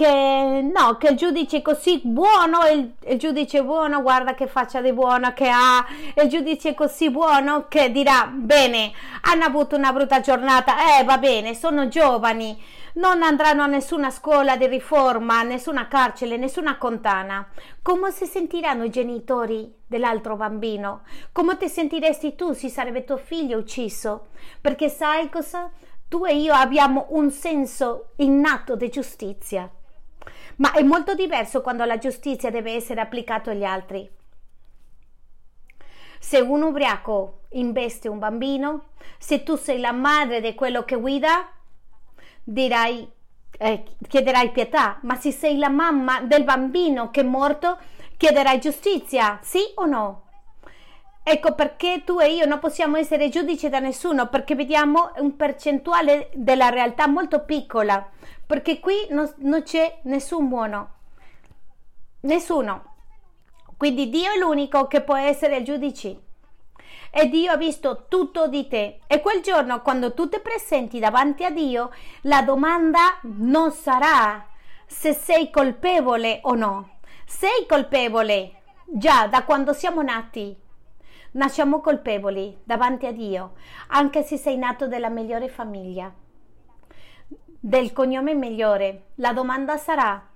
che no, che il giudice così buono, il, il giudice buono, guarda che faccia di buono che ha, il giudice è così buono che dirà, bene, hanno avuto una brutta giornata, eh va bene, sono giovani, non andranno a nessuna scuola di riforma, nessuna carcere, nessuna contana. Come si sentiranno i genitori dell'altro bambino? Come ti sentiresti tu se sarebbe tuo figlio ucciso? Perché sai cosa? Tu e io abbiamo un senso innato di giustizia ma è molto diverso quando la giustizia deve essere applicata agli altri. Se un ubriaco investe un bambino, se tu sei la madre di quello che guida, dirai, eh, chiederai pietà, ma se sei la mamma del bambino che è morto, chiederai giustizia, sì o no? Ecco perché tu e io non possiamo essere giudici da nessuno, perché vediamo un percentuale della realtà molto piccola perché qui non, non c'è nessun buono, nessuno. Quindi Dio è l'unico che può essere il giudice. E Dio ha visto tutto di te. E quel giorno, quando tu ti presenti davanti a Dio, la domanda non sarà se sei colpevole o no. Sei colpevole già da quando siamo nati. Nasciamo colpevoli davanti a Dio, anche se sei nato dalla migliore famiglia del cognome migliore. La domanda sarà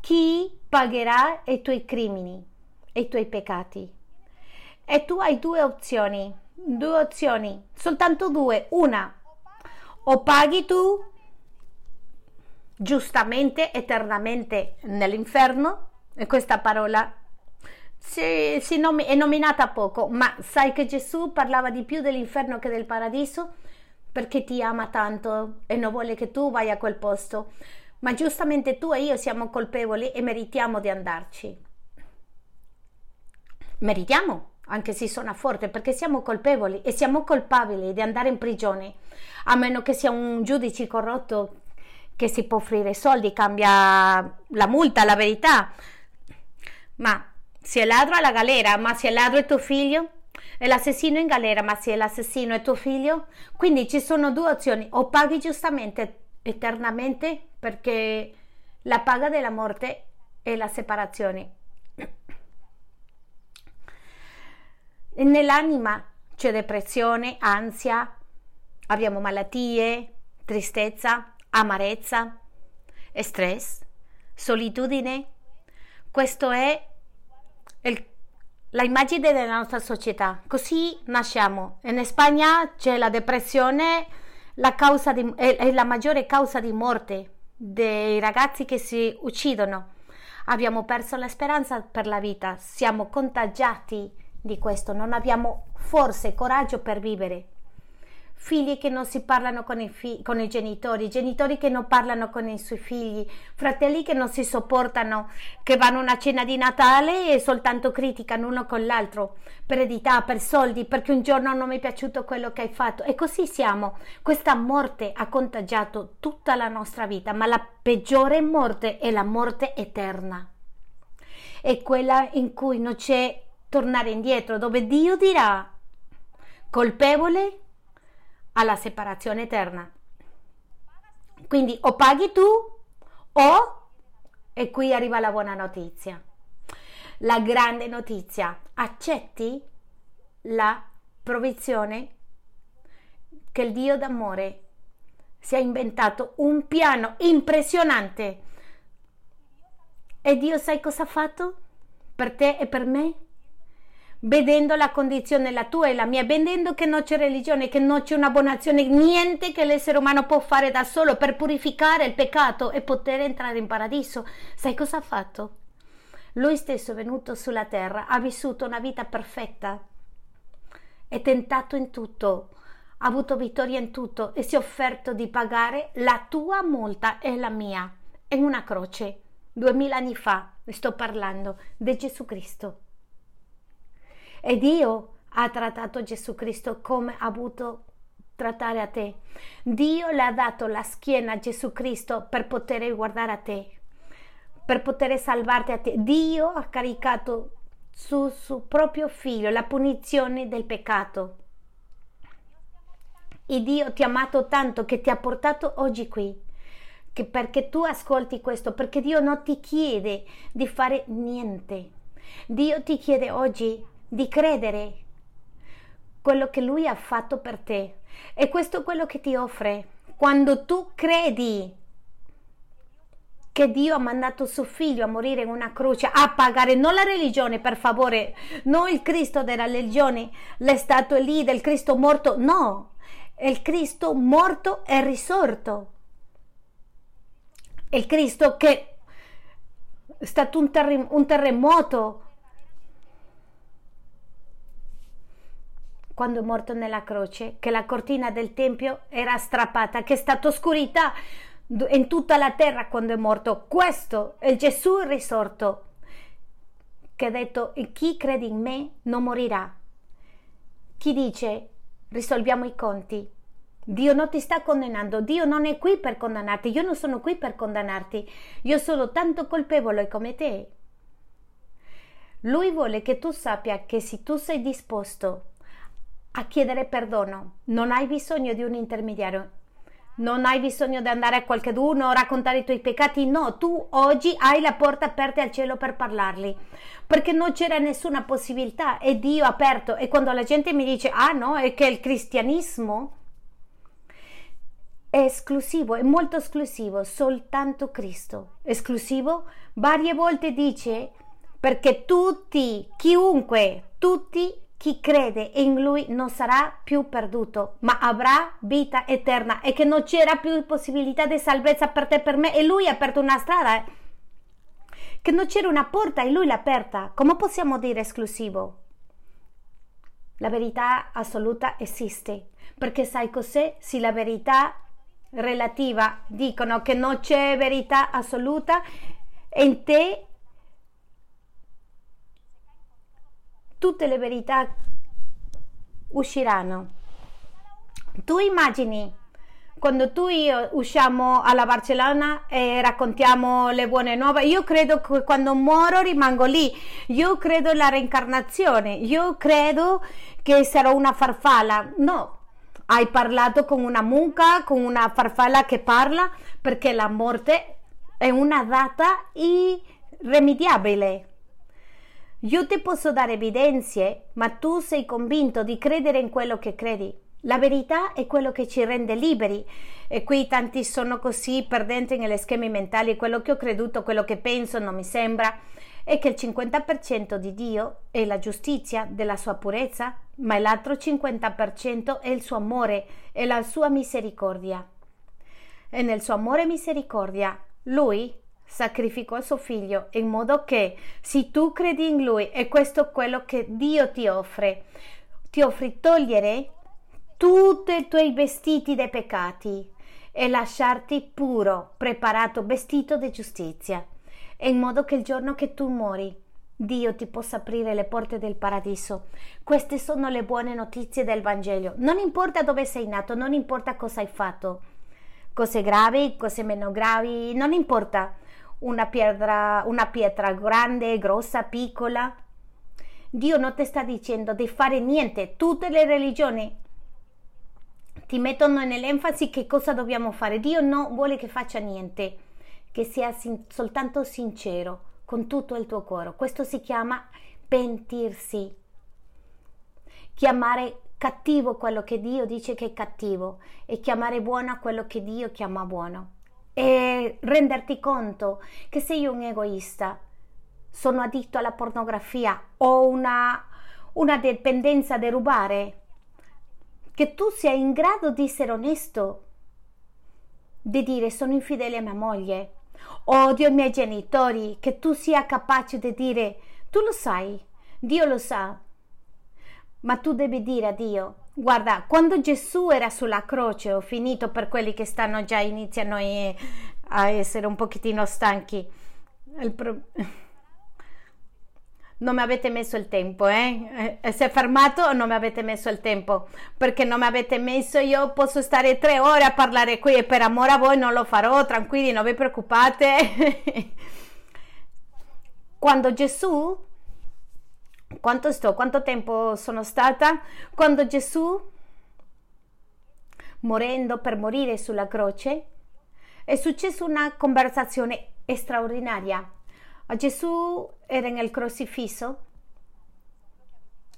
chi pagherà i tuoi crimini e i tuoi peccati? E tu hai due opzioni, due opzioni, soltanto due. Una, o paghi tu giustamente, eternamente nell'inferno, e questa parola si, si nom- è nominata poco, ma sai che Gesù parlava di più dell'inferno che del paradiso? Perché ti ama tanto e non vuole che tu vai a quel posto, ma giustamente tu e io siamo colpevoli e meritiamo di andarci. Meritiamo, anche se suona forte, perché siamo colpevoli e siamo colpabili di andare in prigione, a meno che sia un giudice corrotto che si può offrire soldi, cambia la multa, la verità. Ma se è ladro alla galera, ma se è ladro è tuo figlio, è l'assassino in galera, ma se l'assassino è tuo figlio, quindi ci sono due opzioni: o paghi giustamente eternamente, perché la paga della morte è la separazione. Nell'anima c'è depressione, ansia, abbiamo malattie, tristezza, amarezza, stress, solitudine. Questo è il la immagine della nostra società. Così nasciamo. In Spagna c'è la depressione, la di, è, la maggiore causa di morte dei ragazzi che si uccidono. Abbiamo perso la speranza per la vita, siamo contagiati di questo, non abbiamo forze, coraggio per vivere figli che non si parlano con i, fi- con i, genitori, genitori che non parlano con i suoi figli, fratelli che non si sopportano, che vanno a una cena di Natale e soltanto criticano uno con l'altro per eredità, per soldi, perché un giorno non mi è piaciuto quello che hai fatto. E così siamo. Questa morte ha contagiato tutta la nostra vita, ma la peggiore morte è la morte eterna. È quella in cui non c'è tornare indietro, dove Dio dirà colpevole alla separazione eterna. Quindi o paghi tu o, e qui arriva la buona notizia, la grande notizia, accetti la provvizione che il Dio d'amore si è inventato un piano impressionante. E Dio sai cosa ha fatto? Per te e per me? Vedendo la condizione la tua e la mia, vedendo che non c'è religione, che non c'è una buona azione, niente che l'essere umano può fare da solo per purificare il peccato e poter entrare in paradiso. Sai cosa ha fatto? Lui stesso è venuto sulla terra, ha vissuto una vita perfetta, è tentato in tutto, ha avuto vittoria in tutto e si è offerto di pagare la tua multa e la mia in una croce. Duemila anni fa, sto parlando di Gesù Cristo. E Dio ha trattato Gesù Cristo come ha avuto trattare a te. Dio le ha dato la schiena a Gesù Cristo per poter guardare a te, per poter salvarti a te. Dio ha caricato su suo proprio figlio la punizione del peccato. E Dio ti ha amato tanto che ti ha portato oggi qui. Che perché tu ascolti questo, perché Dio non ti chiede di fare niente. Dio ti chiede oggi di credere quello che lui ha fatto per te. E questo è quello che ti offre. Quando tu credi che Dio ha mandato suo figlio a morire in una croce, a pagare, non la religione, per favore, non il Cristo della religione, le statue lì del Cristo morto, no, il Cristo morto e risorto. Il Cristo che è stato un terremoto, quando è morto nella croce, che la cortina del Tempio era strappata, che è stata oscurità in tutta la terra quando è morto. Questo è il Gesù risorto, che ha detto, chi crede in me non morirà. Chi dice, risolviamo i conti. Dio non ti sta condannando, Dio non è qui per condannarti, io non sono qui per condannarti, io sono tanto colpevole come te. Lui vuole che tu sappia che se tu sei disposto a chiedere perdono. Non hai bisogno di un intermediario. Non hai bisogno di andare a qualcuno, raccontare i tuoi peccati. No, tu oggi hai la porta aperta al cielo per parlarli. Perché non c'era nessuna possibilità e Dio ha aperto. E quando la gente mi dice, ah no, è che il cristianesimo è esclusivo, è molto esclusivo, soltanto Cristo. Esclusivo, varie volte dice, perché tutti, chiunque, tutti chi crede in lui non sarà più perduto, ma avrà vita eterna e che non c'era più possibilità di salvezza per te e per me e lui ha aperto una strada, eh. che non c'era una porta e lui l'ha aperta. Come possiamo dire esclusivo? La verità assoluta esiste, perché sai cos'è? Se la verità relativa dicono che non c'è verità assoluta, in te tutte le verità usciranno. Tu immagini quando tu e io usciamo alla Barcellona e raccontiamo le buone nuove, io credo che quando muoro rimango lì, io credo nella reincarnazione, io credo che sarò una farfalla. No, hai parlato con una mucca, con una farfalla che parla, perché la morte è una data irremediabile. Io ti posso dare evidenze, ma tu sei convinto di credere in quello che credi. La verità è quello che ci rende liberi e qui tanti sono così perdenti negli schemi mentali, quello che ho creduto, quello che penso non mi sembra, è che il 50% di Dio è la giustizia della sua purezza, ma l'altro 50% è il suo amore e la sua misericordia. E nel suo amore e misericordia lui sacrificò suo figlio in modo che se tu credi in lui e questo è quello che Dio ti offre ti offri togliere tutti i tuoi vestiti dei peccati e lasciarti puro, preparato, vestito di giustizia, in modo che il giorno che tu muori Dio ti possa aprire le porte del paradiso. Queste sono le buone notizie del Vangelo. Non importa dove sei nato, non importa cosa hai fatto, cose gravi, cose meno gravi, non importa. Una pietra, una pietra grande, grossa, piccola. Dio non ti sta dicendo di fare niente. Tutte le religioni ti mettono nell'enfasi che cosa dobbiamo fare. Dio non vuole che faccia niente, che sia sin- soltanto sincero con tutto il tuo cuore. Questo si chiama pentirsi. Chiamare cattivo quello che Dio dice che è cattivo e chiamare buono quello che Dio chiama buono. E renderti conto che sei un egoista, sono additto alla pornografia, ho una, una dipendenza da rubare, che tu sia in grado di essere onesto, di dire sono infedele a mia moglie, odio i miei genitori, che tu sia capace di dire tu lo sai, Dio lo sa, ma tu devi dire a Dio, guarda, quando Gesù era sulla croce, ho finito per quelli che stanno già, iniziano a essere un pochettino stanchi. Pro... Non mi avete messo il tempo, eh? eh? Si è fermato o non mi avete messo il tempo? Perché non mi avete messo, io posso stare tre ore a parlare qui e per amore a voi non lo farò, tranquilli, non vi preoccupate. [LAUGHS] Quando Gesù quanto sto, quanto tempo sono stata quando Gesù, morendo per morire sulla croce, è successa una conversazione straordinaria. Gesù era nel crocifisso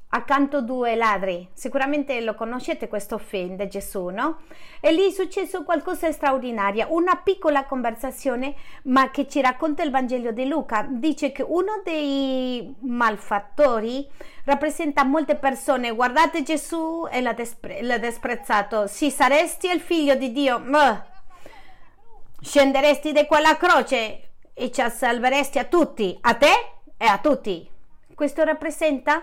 accanto due ladri. Sicuramente lo conoscete questo film di Gesù, no? E lì è successo qualcosa di straordinario, una piccola conversazione, ma che ci racconta il Vangelo di Luca. Dice che uno dei malfattori rappresenta molte persone. Guardate Gesù e l'ha, despre- l'ha desprezzato. Se saresti il figlio di Dio, uh, scenderesti da quella croce e ci salveresti a tutti, a te e a tutti. Questo rappresenta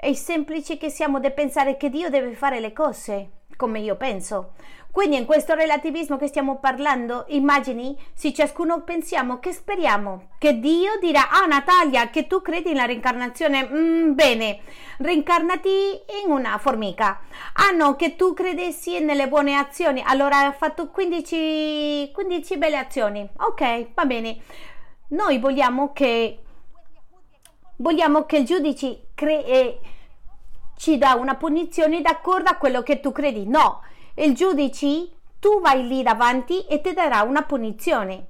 è semplice che siamo di pensare che Dio deve fare le cose come io penso. Quindi in questo relativismo che stiamo parlando, immagini se ciascuno pensiamo che speriamo che Dio dirà ah Natalia che tu credi nella reincarnazione, mm, bene, reincarnati in una formica. Ah no, che tu credessi nelle buone azioni, allora hai fatto 15, 15 belle azioni. Ok, va bene. Noi vogliamo che vogliamo che il giudice cre- eh, ci dà una punizione d'accordo a quello che tu credi. No, il giudice, tu vai lì davanti e ti darà una punizione.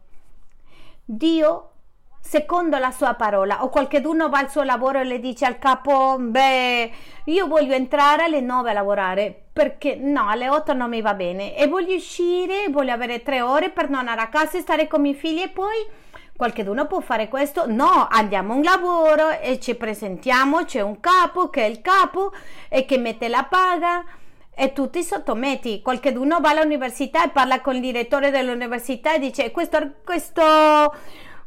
Dio, secondo la sua parola, o qualcuno va al suo lavoro e le dice al capo, beh, io voglio entrare alle 9 a lavorare, perché no, alle 8 non mi va bene, e voglio uscire, voglio avere tre ore per non andare a casa e stare con i figli e poi Qualcuno può fare questo? No, andiamo a un lavoro e ci presentiamo, c'è un capo che è il capo e che mette la paga e tu ti sottometti. Qualcuno va all'università e parla con il direttore dell'università e dice questo, questo,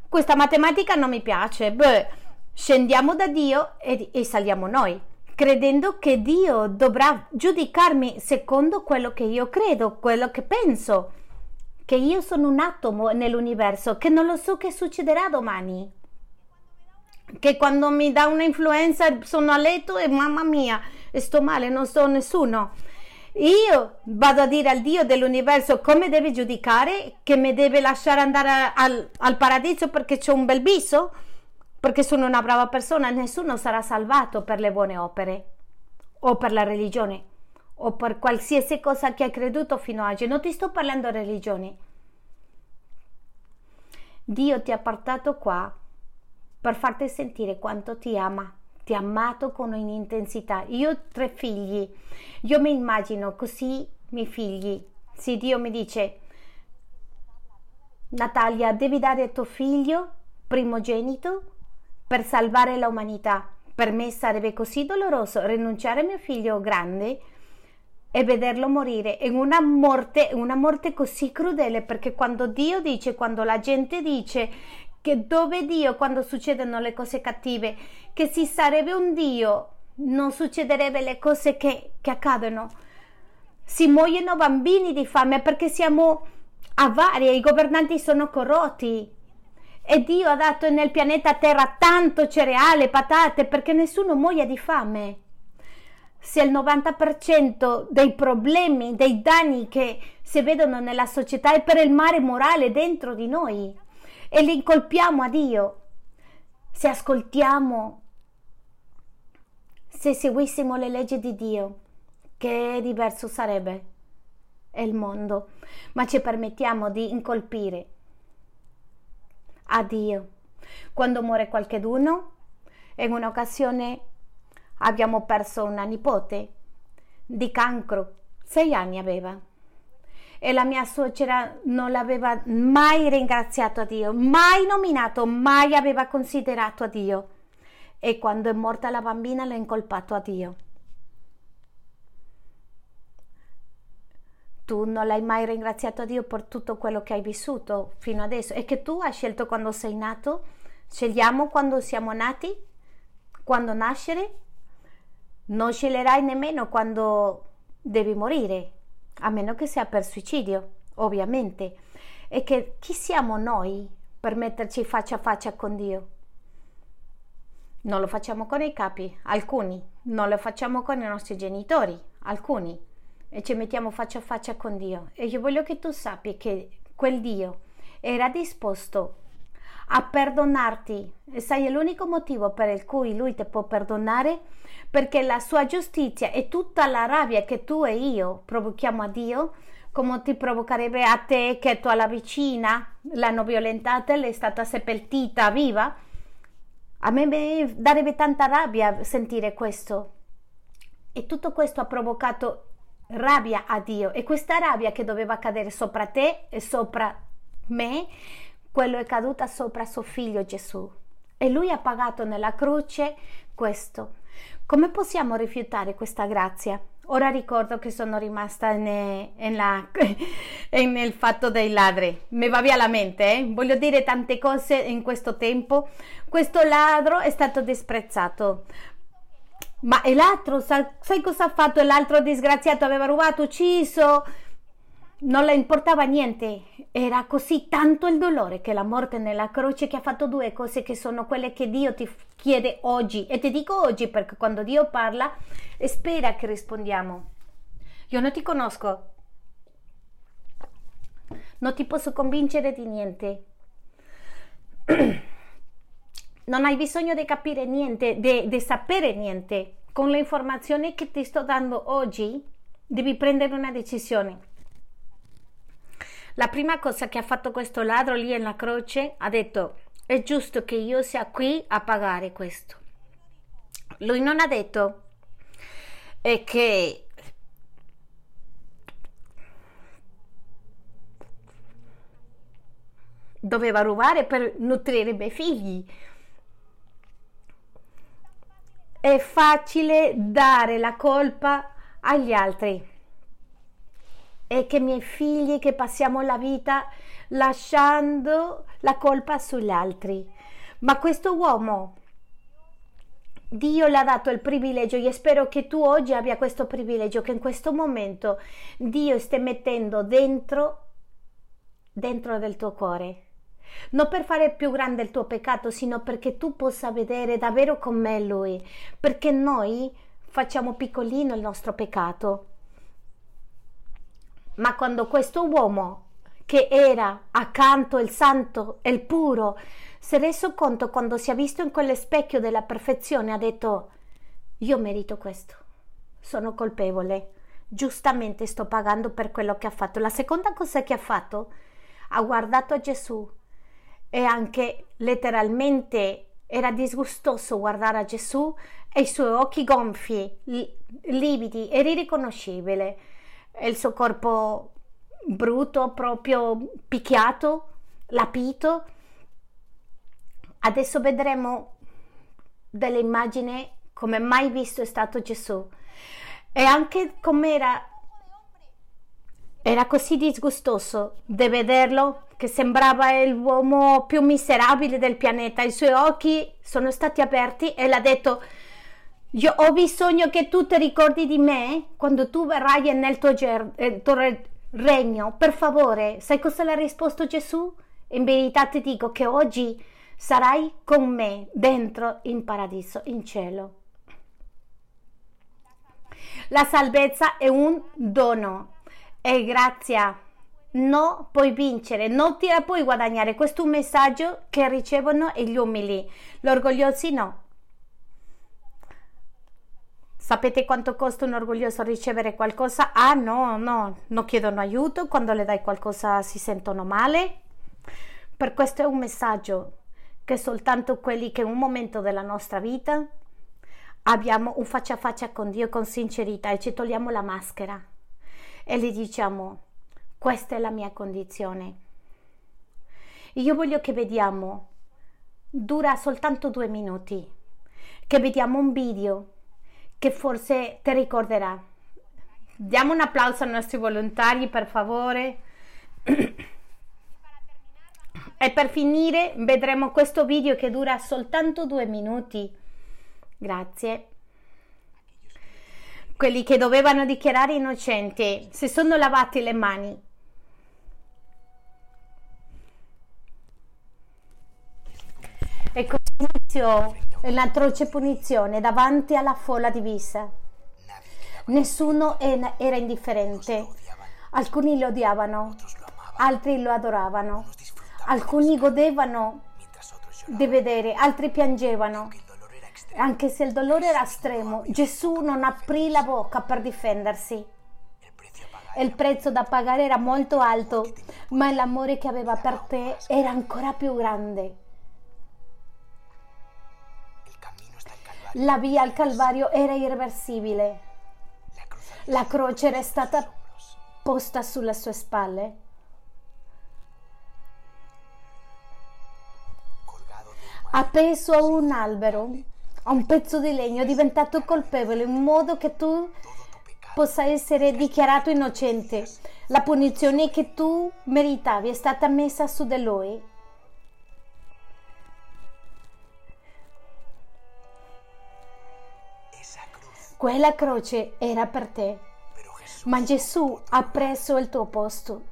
questa matematica non mi piace. Beh, scendiamo da Dio e, e saliamo noi credendo che Dio dovrà giudicarmi secondo quello che io credo, quello che penso che io sono un atomo nell'universo, che non lo so che succederà domani. Che quando mi dà un'influenza sono a letto e mamma mia, sto male, non so nessuno. Io vado a dire al Dio dell'universo come deve giudicare, che mi deve lasciare andare al, al paradiso perché c'è un bel viso, perché sono una brava persona, nessuno sarà salvato per le buone opere o per la religione o per qualsiasi cosa che hai creduto fino ad oggi. Non ti sto parlando di religione. Dio ti ha portato qua per farti sentire quanto ti ama. Ti ha amato con un'intensità. Io ho tre figli. Io mi immagino così i miei figli. Se Dio mi dice, Natalia, devi dare tuo figlio primogenito per salvare l'umanità. Per me sarebbe così doloroso rinunciare a mio figlio grande e vederlo morire in una morte, una morte così crudele, perché quando Dio dice, quando la gente dice che dove Dio, quando succedono le cose cattive, che si sarebbe un Dio non succederebbe le cose che, che accadono. Si muoiono bambini di fame perché siamo avari e i governanti sono corrotti. E Dio ha dato nel pianeta Terra tanto cereale, patate, perché nessuno muoia di fame. Se il 90% dei problemi, dei danni che si vedono nella società è per il mare morale dentro di noi. E li incolpiamo a Dio, se ascoltiamo, se seguissimo le leggi di Dio, che diverso sarebbe? Il mondo, ma ci permettiamo di incolpire a Dio. Quando muore qualcuno, in un'occasione abbiamo perso una nipote di cancro, sei anni aveva. E la mia suocera non l'aveva mai ringraziato a Dio, mai nominato, mai aveva considerato a Dio. E quando è morta la bambina l'ha incolpato a Dio. tu non l'hai mai ringraziato a Dio per tutto quello che hai vissuto fino adesso e che tu hai scelto quando sei nato. Scegliamo quando siamo nati, quando nascere. Non sceglierai nemmeno quando devi morire, a meno che sia per suicidio, ovviamente. E che chi siamo noi per metterci faccia a faccia con Dio? Non lo facciamo con i capi, alcuni. Non lo facciamo con i nostri genitori, alcuni e ci mettiamo faccia a faccia con Dio. E io voglio che tu sappi che quel Dio era disposto a perdonarti. E sai l'unico motivo per il cui lui ti può perdonare? Perché la sua giustizia e tutta la rabbia che tu e io provochiamo a Dio come ti provocherebbe a te che tua la vicina l'hanno violentata lei è stata seppellita viva? A me darebbe tanta rabbia sentire questo. E tutto questo ha provocato rabbia a Dio. E questa rabbia che doveva cadere sopra te e sopra me, quello è caduta sopra suo figlio Gesù. E lui ha pagato nella croce questo. Come possiamo rifiutare questa grazia? Ora ricordo che sono rimasta [LAUGHS] nel fatto dei ladri. Mi va via la mente, eh? voglio dire tante cose in questo tempo. Questo ladro è stato disprezzato. Ma l'altro, sai cosa ha fatto? L'altro disgraziato aveva rubato, ucciso. Non le importava niente. Era così tanto il dolore che la morte nella croce che ha fatto due cose che sono quelle che Dio ti chiede oggi. E ti dico oggi perché quando Dio parla, spera che rispondiamo. Io non ti conosco. Non ti posso convincere di niente. [CLEARS THROAT] non hai bisogno di capire niente, di, sapere niente. Con le informazioni che ti sto dando oggi, devi prendere una decisione. La prima cosa che ha fatto questo ladro lì nella croce ha detto è giusto che io sia qui a pagare questo. Lui non ha detto è che doveva rubare per nutrire i miei figli è facile dare la colpa agli altri e che i miei figli che passiamo la vita lasciando la colpa sugli altri. Ma questo uomo Dio le ha dato il privilegio e spero che tu oggi abbia questo privilegio, che in questo momento Dio stia mettendo dentro, dentro del tuo cuore non per fare più grande il tuo peccato, sino perché tu possa vedere davvero com'è Lui, perché noi facciamo piccolino il nostro peccato. Ma quando questo uomo, che era accanto il santo e il puro, si è reso conto quando si è visto in quelle specchio della perfezione, ha detto, io merito questo, sono colpevole, giustamente sto pagando per quello che ha fatto. La seconda cosa che ha fatto, ha guardato Gesù e anche letteralmente era disgustoso guardare a Gesù e i suoi occhi gonfi, lividi, era irriconoscibile, il suo corpo brutto, proprio picchiato, lapito. Adesso vedremo delle immagini come mai visto è stato Gesù e anche come era era così disgustoso di vederlo che sembrava l'uomo più miserabile del pianeta. I suoi occhi sono stati aperti e l'ha detto: Io ho bisogno che tu ti ricordi di me quando tu verrai nel tuo, eh, tuo regno. Per favore, sai cosa le ha risposto Gesù? In verità ti dico che oggi sarai con me dentro in paradiso, in cielo. La salvezza è un dono, è grazia. Non puoi vincere, non ti la puoi guadagnare. Questo è un messaggio che ricevono gli umili, gli orgogliosi no. Sapete quanto costa un orgoglioso ricevere qualcosa? Ah no, no, non chiedono aiuto, quando le dai qualcosa si sentono male. Per questo è un messaggio che soltanto quelli che in un momento della nostra vita abbiamo un faccia a faccia con Dio con sincerità e ci togliamo la maschera e gli diciamo questa è la mia condizione. Io voglio che vediamo, dura soltanto due minuti, che vediamo un video che forse ti ricorderà. Diamo un applauso ai nostri volontari, per favore. e per finire vedremo questo video che dura soltanto due minuti. Grazie. Quelli che dovevano dichiarare innocenti si sono lavati le mani. E così iniziò l'atroce punizione davanti alla folla divisa. Nessuno era indifferente. Alcuni lo odiavano, altri lo adoravano, alcuni godevano di vedere, altri piangevano. Anche se il dolore era estremo, Gesù non aprì la bocca per difendersi. Il prezzo da pagare era molto alto, ma l'amore che aveva per te era ancora più grande. La via al Calvario era irreversibile. La croce era stata posta sulle sue spalle. Appeso a un albero, a un pezzo di legno, è diventato colpevole in modo che tu possa essere dichiarato innocente. La punizione che tu meritavi è stata messa su di lui. Quella croce era per te, ma Gesù ha preso il tuo posto.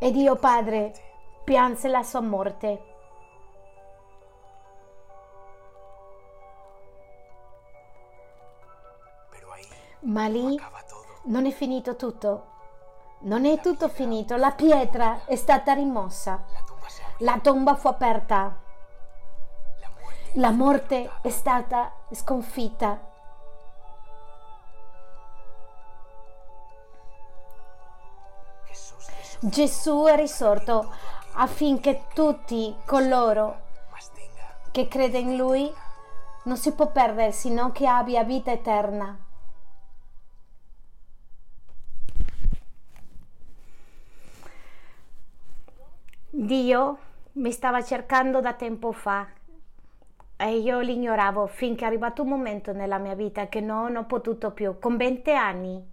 E Dio Padre pianse la sua morte Ma lì non è finito tutto. Non è tutto finito. La pietra è stata rimossa. La tomba fu aperta. La morte è stata sconfitta. Gesù è risorto affinché tutti coloro che credono in Lui non si può perdere, sino che abbia vita eterna. Dio mi stava cercando da tempo fa e io l'ignoravo finché è arrivato un momento nella mia vita che non ho potuto più. Con 20 anni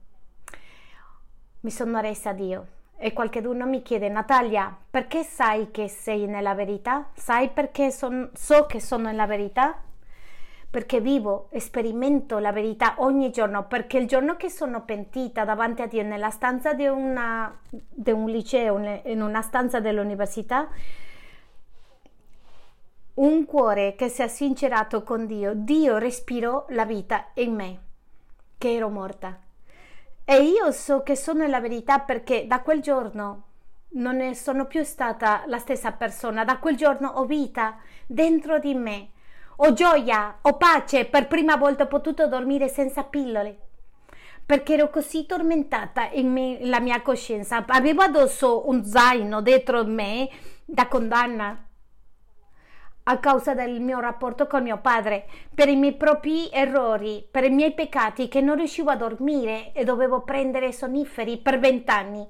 mi sono resa a Dio e qualcuno mi chiede Natalia perché sai che sei nella verità? Sai perché son, so che sono nella verità? Perché vivo e sperimento la verità ogni giorno, perché il giorno che sono pentita davanti a Dio nella stanza di, una, di un liceo, in una stanza dell'università, un cuore che si è sincerato con Dio, Dio respirò la vita in me, che ero morta. E io so che sono la verità perché da quel giorno non ne sono più stata la stessa persona, da quel giorno ho vita dentro di me ho gioia, ho pace, per prima volta ho potuto dormire senza pillole. Perché ero così tormentata nella mia coscienza. Avevo addosso un zaino dentro me da condanna a causa del mio rapporto con mio padre, per i miei propri errori, per i miei peccati che non riuscivo a dormire e dovevo prendere sonniferi per vent'anni.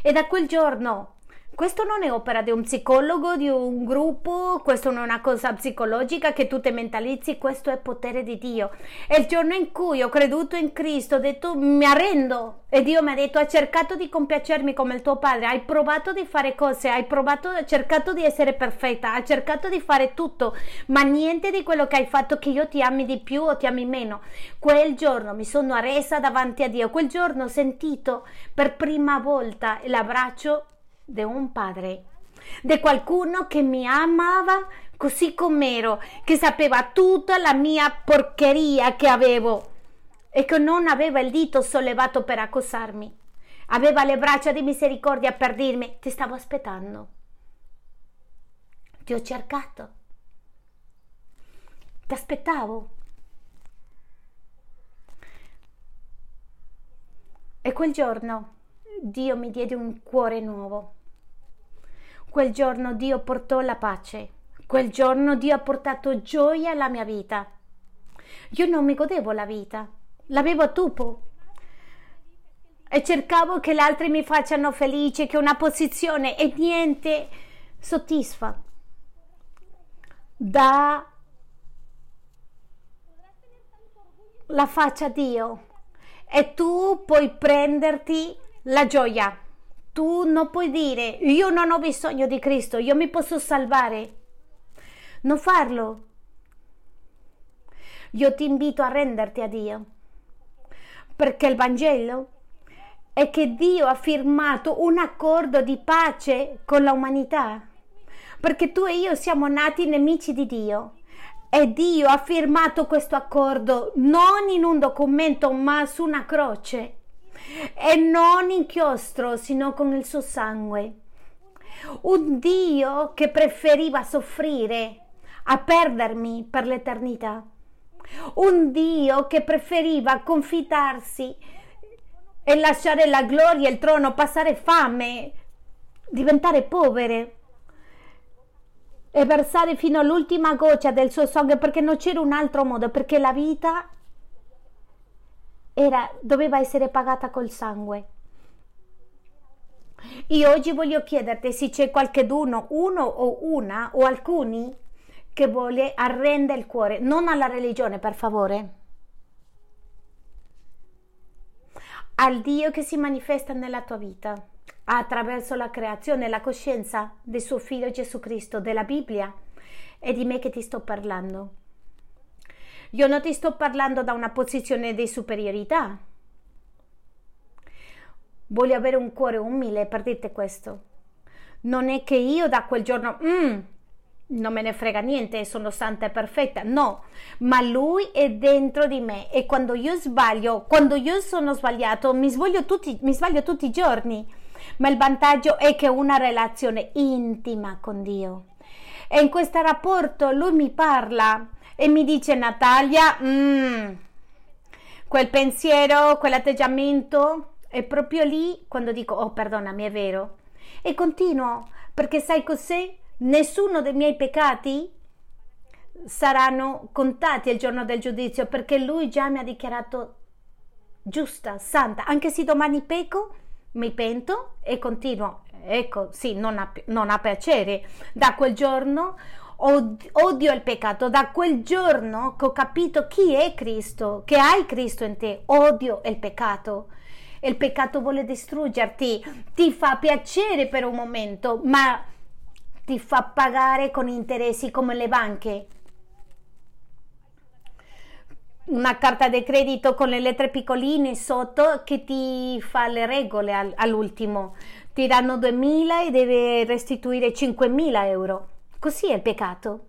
E da quel giorno Questo non è opera di un psicologo, di un gruppo, questo non è una cosa psicologica che tu ti mentalizzi, questo è potere di Dio. E il giorno in cui ho creduto in Cristo, ho detto mi arrendo e Dio mi ha detto hai cercato di compiacermi come il tuo padre, hai provato di fare cose, hai provato, hai cercato di essere perfetta, hai cercato di fare tutto, ma niente di quello che hai fatto che io ti ami di più o ti ami meno. Quel giorno mi sono arresa davanti a Dio, quel giorno ho sentito per prima volta l'abbraccio di un padre, di qualcuno che mi amava così com'ero, che sapeva tutta la mia porcheria che avevo e che non aveva il dito sollevato per accusarmi. Aveva le braccia di misericordia per dirmi ti stavo aspettando. Ti ho cercato. Ti aspettavo. E quel giorno Dio mi diede un cuore nuovo. Quel giorno Dio portò la pace. Quel giorno Dio ha portato gioia alla mia vita. Io non mi godevo la vita, l'avevo a tupo. E cercavo che gli altri mi facciano felice, che una posizione e niente soddisfa. Da la faccia a Dio e tu puoi prenderti la gioia tu non puoi dire io non ho bisogno di Cristo, io mi posso salvare. Non farlo. Io ti invito a renderti a Dio. Perché il Vangelo è che Dio ha firmato un accordo di pace con l'umanità. Perché tu e io siamo nati nemici di Dio. E Dio ha firmato questo accordo non in un documento ma su una croce e non inchiostro, sino con il suo sangue. Un Dio che preferiva soffrire a perdermi per l'eternità. Un Dio che preferiva confidarsi e lasciare la gloria e il trono, passare fame, diventare povere e versare fino all'ultima goccia del suo sangue perché non c'era un altro modo, perché la vita era, doveva essere pagata col sangue. Io oggi voglio chiederti se c'è qualcuno, uno o una o alcuni che vuole arrendere il cuore, non alla religione per favore, al Dio che si manifesta nella tua vita attraverso la creazione, la coscienza del suo figlio Gesù Cristo, della Bibbia e di me che ti sto parlando. Io non ti sto parlando da una posizione di superiorità. Voglio avere un cuore umile per questo. Non è che io da quel giorno, mm, non me ne frega niente, sono santa e perfetta. No, ma lui è dentro di me e quando io sbaglio, quando io sono sbagliato, mi sbaglio tutti, mi sbaglio tutti i giorni. Ma il vantaggio è che ho una relazione intima con Dio. E in questo rapporto lui mi parla e mi dice Natalia, mm, quel pensiero, quell'atteggiamento è proprio lì quando dico, oh perdonami, è vero. E continuo, perché sai cos'è? Nessuno dei miei peccati saranno contati il giorno del giudizio, perché lui già mi ha dichiarato giusta, santa, anche se domani pecco, mi pento e continuo. Ecco, sì, non ha, non ha piacere. Da quel giorno odio il peccato. Da quel giorno che ho capito chi è Cristo, che hai Cristo in te, odio il peccato. Il peccato vuole distruggerti, ti fa piacere per un momento, ma ti fa pagare con interessi come le banche. Una carta di credito con le lettere piccoline sotto che ti fa le regole all'ultimo. Ti danno 2.000 e devi restituire 5.000 euro. Così è il peccato.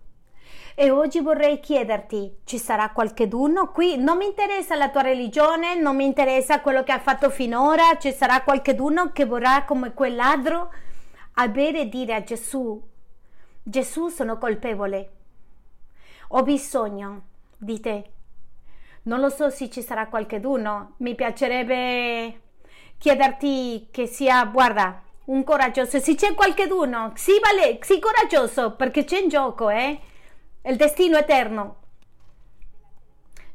E oggi vorrei chiederti, ci sarà qualcheduno qui? Non mi interessa la tua religione, non mi interessa quello che hai fatto finora, ci sarà qualcheduno che vorrà come quel ladro avere e dire a Gesù, Gesù sono colpevole, ho bisogno di te. Non lo so se ci sarà qualcheduno, mi piacerebbe chiederti che sia, guarda, un coraggioso. Se c'è qualcuno, sì, vale, sì, coraggioso, perché c'è in gioco, eh? Il destino eterno.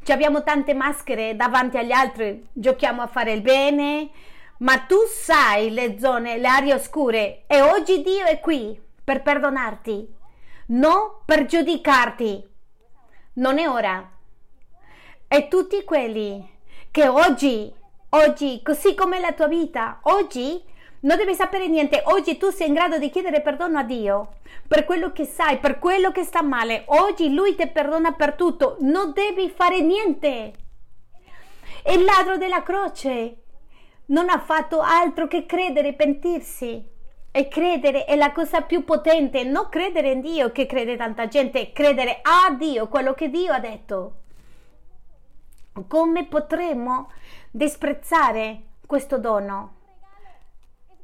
Ci abbiamo tante maschere davanti agli altri, giochiamo a fare il bene, ma tu sai le zone, le aree oscure e oggi Dio è qui per perdonarti, non per giudicarti. Non è ora. E tutti quelli che oggi, oggi, così come la tua vita, oggi non devi sapere niente. Oggi tu sei in grado di chiedere perdono a Dio per quello che sai, per quello che sta male. Oggi Lui ti perdona per tutto. Non devi fare niente. Il ladro della croce non ha fatto altro che credere e pentirsi. E credere è la cosa più potente, non credere in Dio che crede tanta gente, credere a Dio, quello che Dio ha detto. Come potremmo disprezzare questo dono?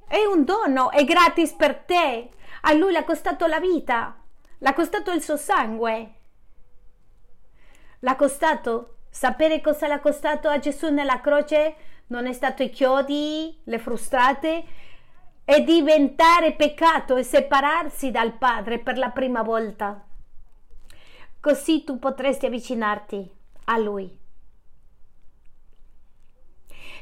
È un dono, è gratis per te. A lui l'ha costato la vita, l'ha costato il suo sangue. L'ha costato sapere cosa l'ha costato a Gesù nella croce? Non è stato i chiodi, le frustate, è diventare peccato e separarsi dal Padre per la prima volta. Così tu potresti avvicinarti a Lui.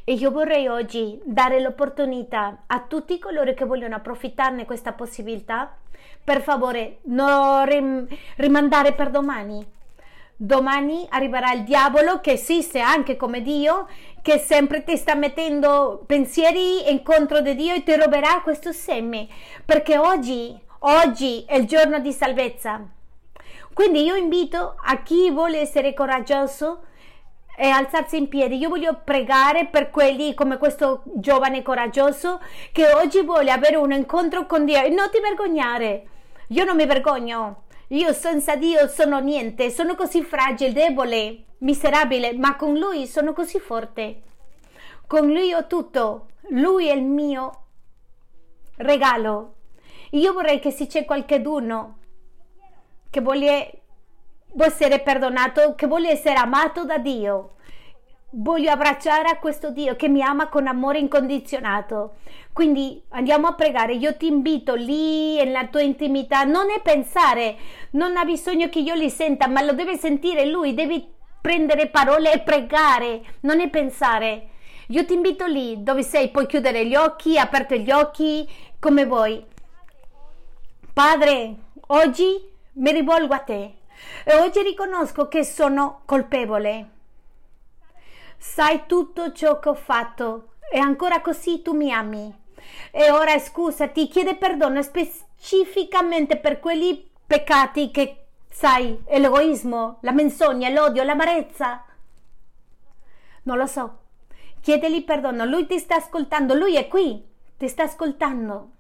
E io vorrei oggi dare l'opportunità a tutti coloro che vogliono approfittarne questa possibilità, per favore, non rim- rimandare per domani. Domani arriverà il diavolo che esiste anche come Dio, che sempre ti sta mettendo pensieri incontro di Dio e ti ruberà questo seme, perché oggi, oggi è il giorno di salvezza. Quindi io invito a chi vuole essere coraggioso e alzarsi in piedi. Io voglio pregare per quelli come questo giovane coraggioso che oggi vuole avere un incontro con Dio e non ti vergognare. Io non mi vergogno. Io senza Dio sono niente, sono così fragile, debole, miserabile, ma con Lui sono così forte. Con Lui ho tutto. Lui è il mio regalo. Io vorrei che se c'è qualcuno che vuole vuoi essere perdonato, che voglio essere amato da Dio. Voglio abbracciare a questo Dio che mi ama con amore incondizionato. Quindi andiamo a pregare. Io ti invito lì nella tua intimità. Non è pensare, non ha bisogno che io li senta, ma lo deve sentire lui. Devi prendere parole e pregare. Non è pensare. Io ti invito lì dove sei, puoi chiudere gli occhi, aperto gli occhi, come vuoi. Padre, oggi mi rivolgo a te. E oggi riconosco che sono colpevole. Sai tutto ciò che ho fatto e ancora così tu mi ami. E ora scusati, chiede perdono specificamente per quegli peccati che sai, l'egoismo, la menzogna, l'odio, l'amarezza. Non lo so. Chiedeli perdono, lui ti sta ascoltando, lui è qui, ti sta ascoltando.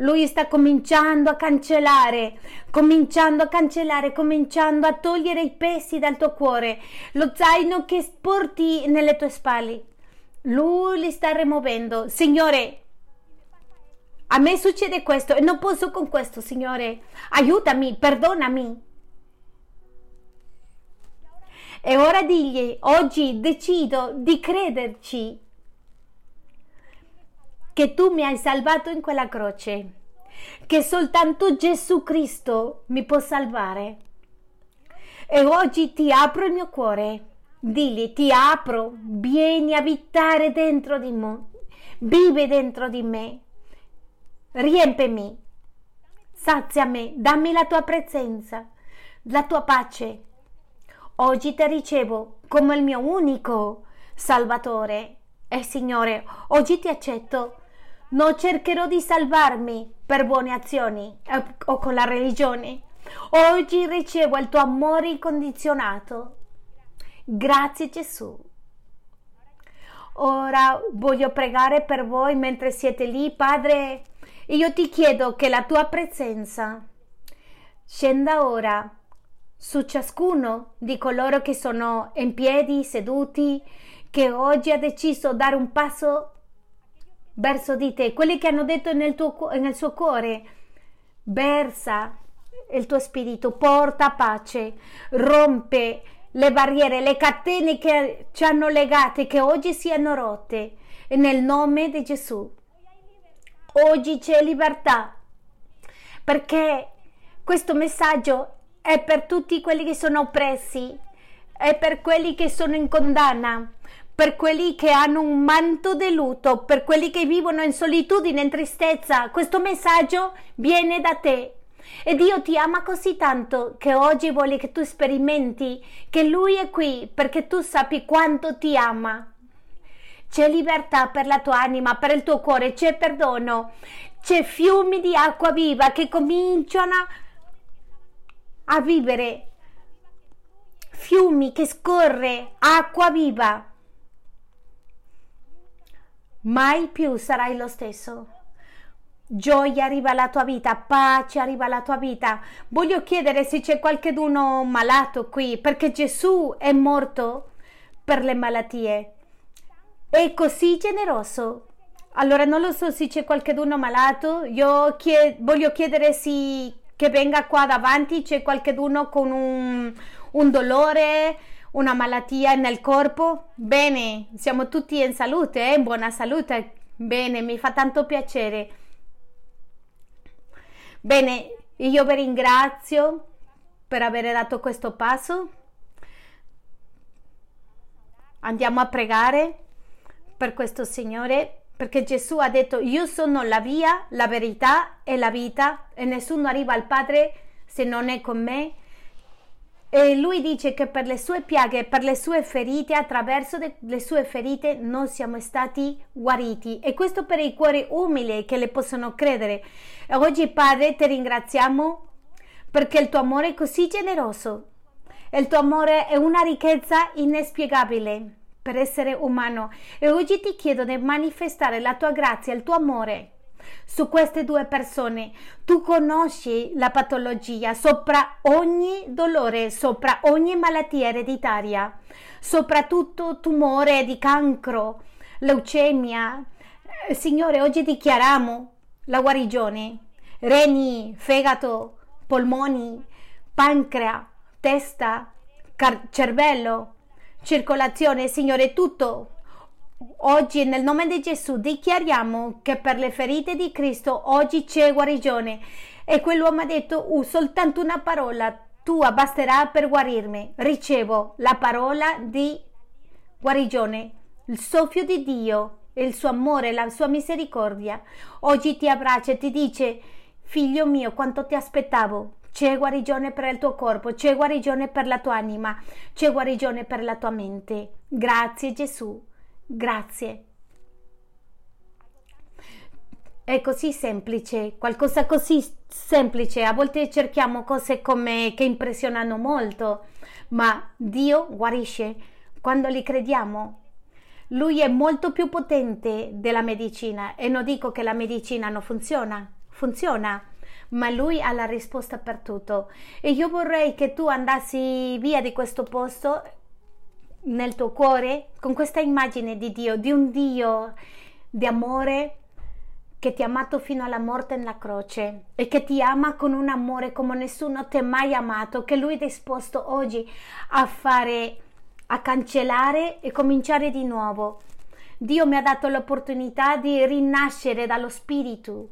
Lui sta cominciando a cancellare, cominciando a cancellare, cominciando a togliere i pesi dal tuo cuore, lo zaino che porti nelle tue spalle. Lui li sta rimuovendo. Signore, a me succede questo e non posso con questo, Signore. Aiutami, perdonami. E ora digli, oggi decido di crederci che tu mi hai salvato in quella croce, che soltanto Gesù Cristo mi può salvare. E oggi ti apro il mio cuore, digli ti apro, vieni a abitare dentro di me, vive dentro di me, riempimi, saziami, dammi la tua presenza, la tua pace. Oggi ti ricevo come il mio unico Salvatore. E Signore, oggi ti accetto non cercherò di salvarmi per buone azioni eh, o con la religione. Oggi ricevo il tuo amore incondizionato. Grazie Gesù. Ora voglio pregare per voi mentre siete lì, Padre. Io ti chiedo che la tua presenza scenda ora su ciascuno di coloro che sono in piedi, seduti, che oggi ha deciso di dare un passo verso di te, quelli che hanno detto nel, tuo, nel suo cuore, versa il tuo spirito, porta pace, rompe le barriere, le catene che ci hanno legate, che oggi siano rotte, nel nome di Gesù. Oggi c'è libertà, perché questo messaggio è per tutti quelli che sono oppressi, è per quelli che sono in condanna, per quelli che hanno un manto di lutto, per quelli che vivono in solitudine, in tristezza. Questo messaggio viene da te. E Dio ti ama così tanto che oggi vuole che tu sperimenti che Lui è qui perché tu sappi quanto ti ama. C'è libertà per la tua anima, per il tuo cuore, c'è perdono, c'è fiumi di acqua viva che cominciano a vivere, fiumi che scorre, acqua viva. Mai più sarai lo stesso. Gioia arriva alla tua vita, pace arriva alla tua vita. Voglio chiedere se c'è qualcuno malato qui, perché Gesù è morto per le malattie. È così generoso. Allora non lo so se c'è qualcuno malato. Io chied- voglio chiedere se che venga qua davanti c'è qualcuno con un, un dolore, una malattia nel corpo. Bene, siamo tutti in salute, eh? in buona salute. Bene, mi fa tanto piacere. Bene, io vi ringrazio per aver dato questo passo. Andiamo a pregare per questo Signore perché Gesù ha detto io sono la via, la verità e la vita e nessuno arriva al Padre se non è con me. E lui dice che per le sue piaghe, per le sue ferite, attraverso le sue ferite, noi siamo stati guariti. E questo per i cuori umili che le possono credere. Oggi, Padre, ti ringraziamo perché il tuo amore è così generoso. Il tuo amore è una ricchezza inspiegabile per essere umano. E oggi ti chiedo di manifestare la tua grazia, il tuo amore su queste due persone. Tu conosci la patologia sopra ogni dolore, sopra ogni malattia ereditaria, soprattutto tumore di cancro, leucemia. Eh, Signore, oggi dichiariamo la guarigione. Reni, fegato, polmoni, pancrea, testa, car- cervello, circolazione, Signore, tutto Oggi nel nome di Gesù dichiariamo che per le ferite di Cristo oggi c'è guarigione e quell'uomo ha detto uh, soltanto una parola tua basterà per guarirmi. Ricevo la parola di guarigione, il soffio di Dio, il suo amore, la sua misericordia. Oggi ti abbraccia e ti dice figlio mio quanto ti aspettavo. C'è guarigione per il tuo corpo, c'è guarigione per la tua anima, c'è guarigione per la tua mente. Grazie Gesù. Grazie. È così semplice, qualcosa così semplice. A volte cerchiamo cose come che impressionano molto, ma Dio guarisce quando li crediamo. Lui è molto più potente della medicina e non dico che la medicina non funziona, funziona, ma lui ha la risposta per tutto. E io vorrei che tu andassi via di questo posto nel tuo cuore con questa immagine di Dio, di un Dio di amore che ti ha amato fino alla morte nella croce e che ti ama con un amore come nessuno ti ha mai amato, che lui è disposto oggi a fare, a cancellare e cominciare di nuovo. Dio mi ha dato l'opportunità di rinascere dallo Spirito.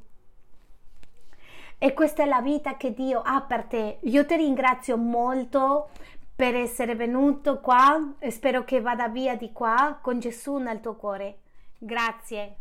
E questa è la vita che Dio ha per te. Io ti ringrazio molto per essere venuto qua e spero che vada via di qua con Gesù nel tuo cuore. Grazie.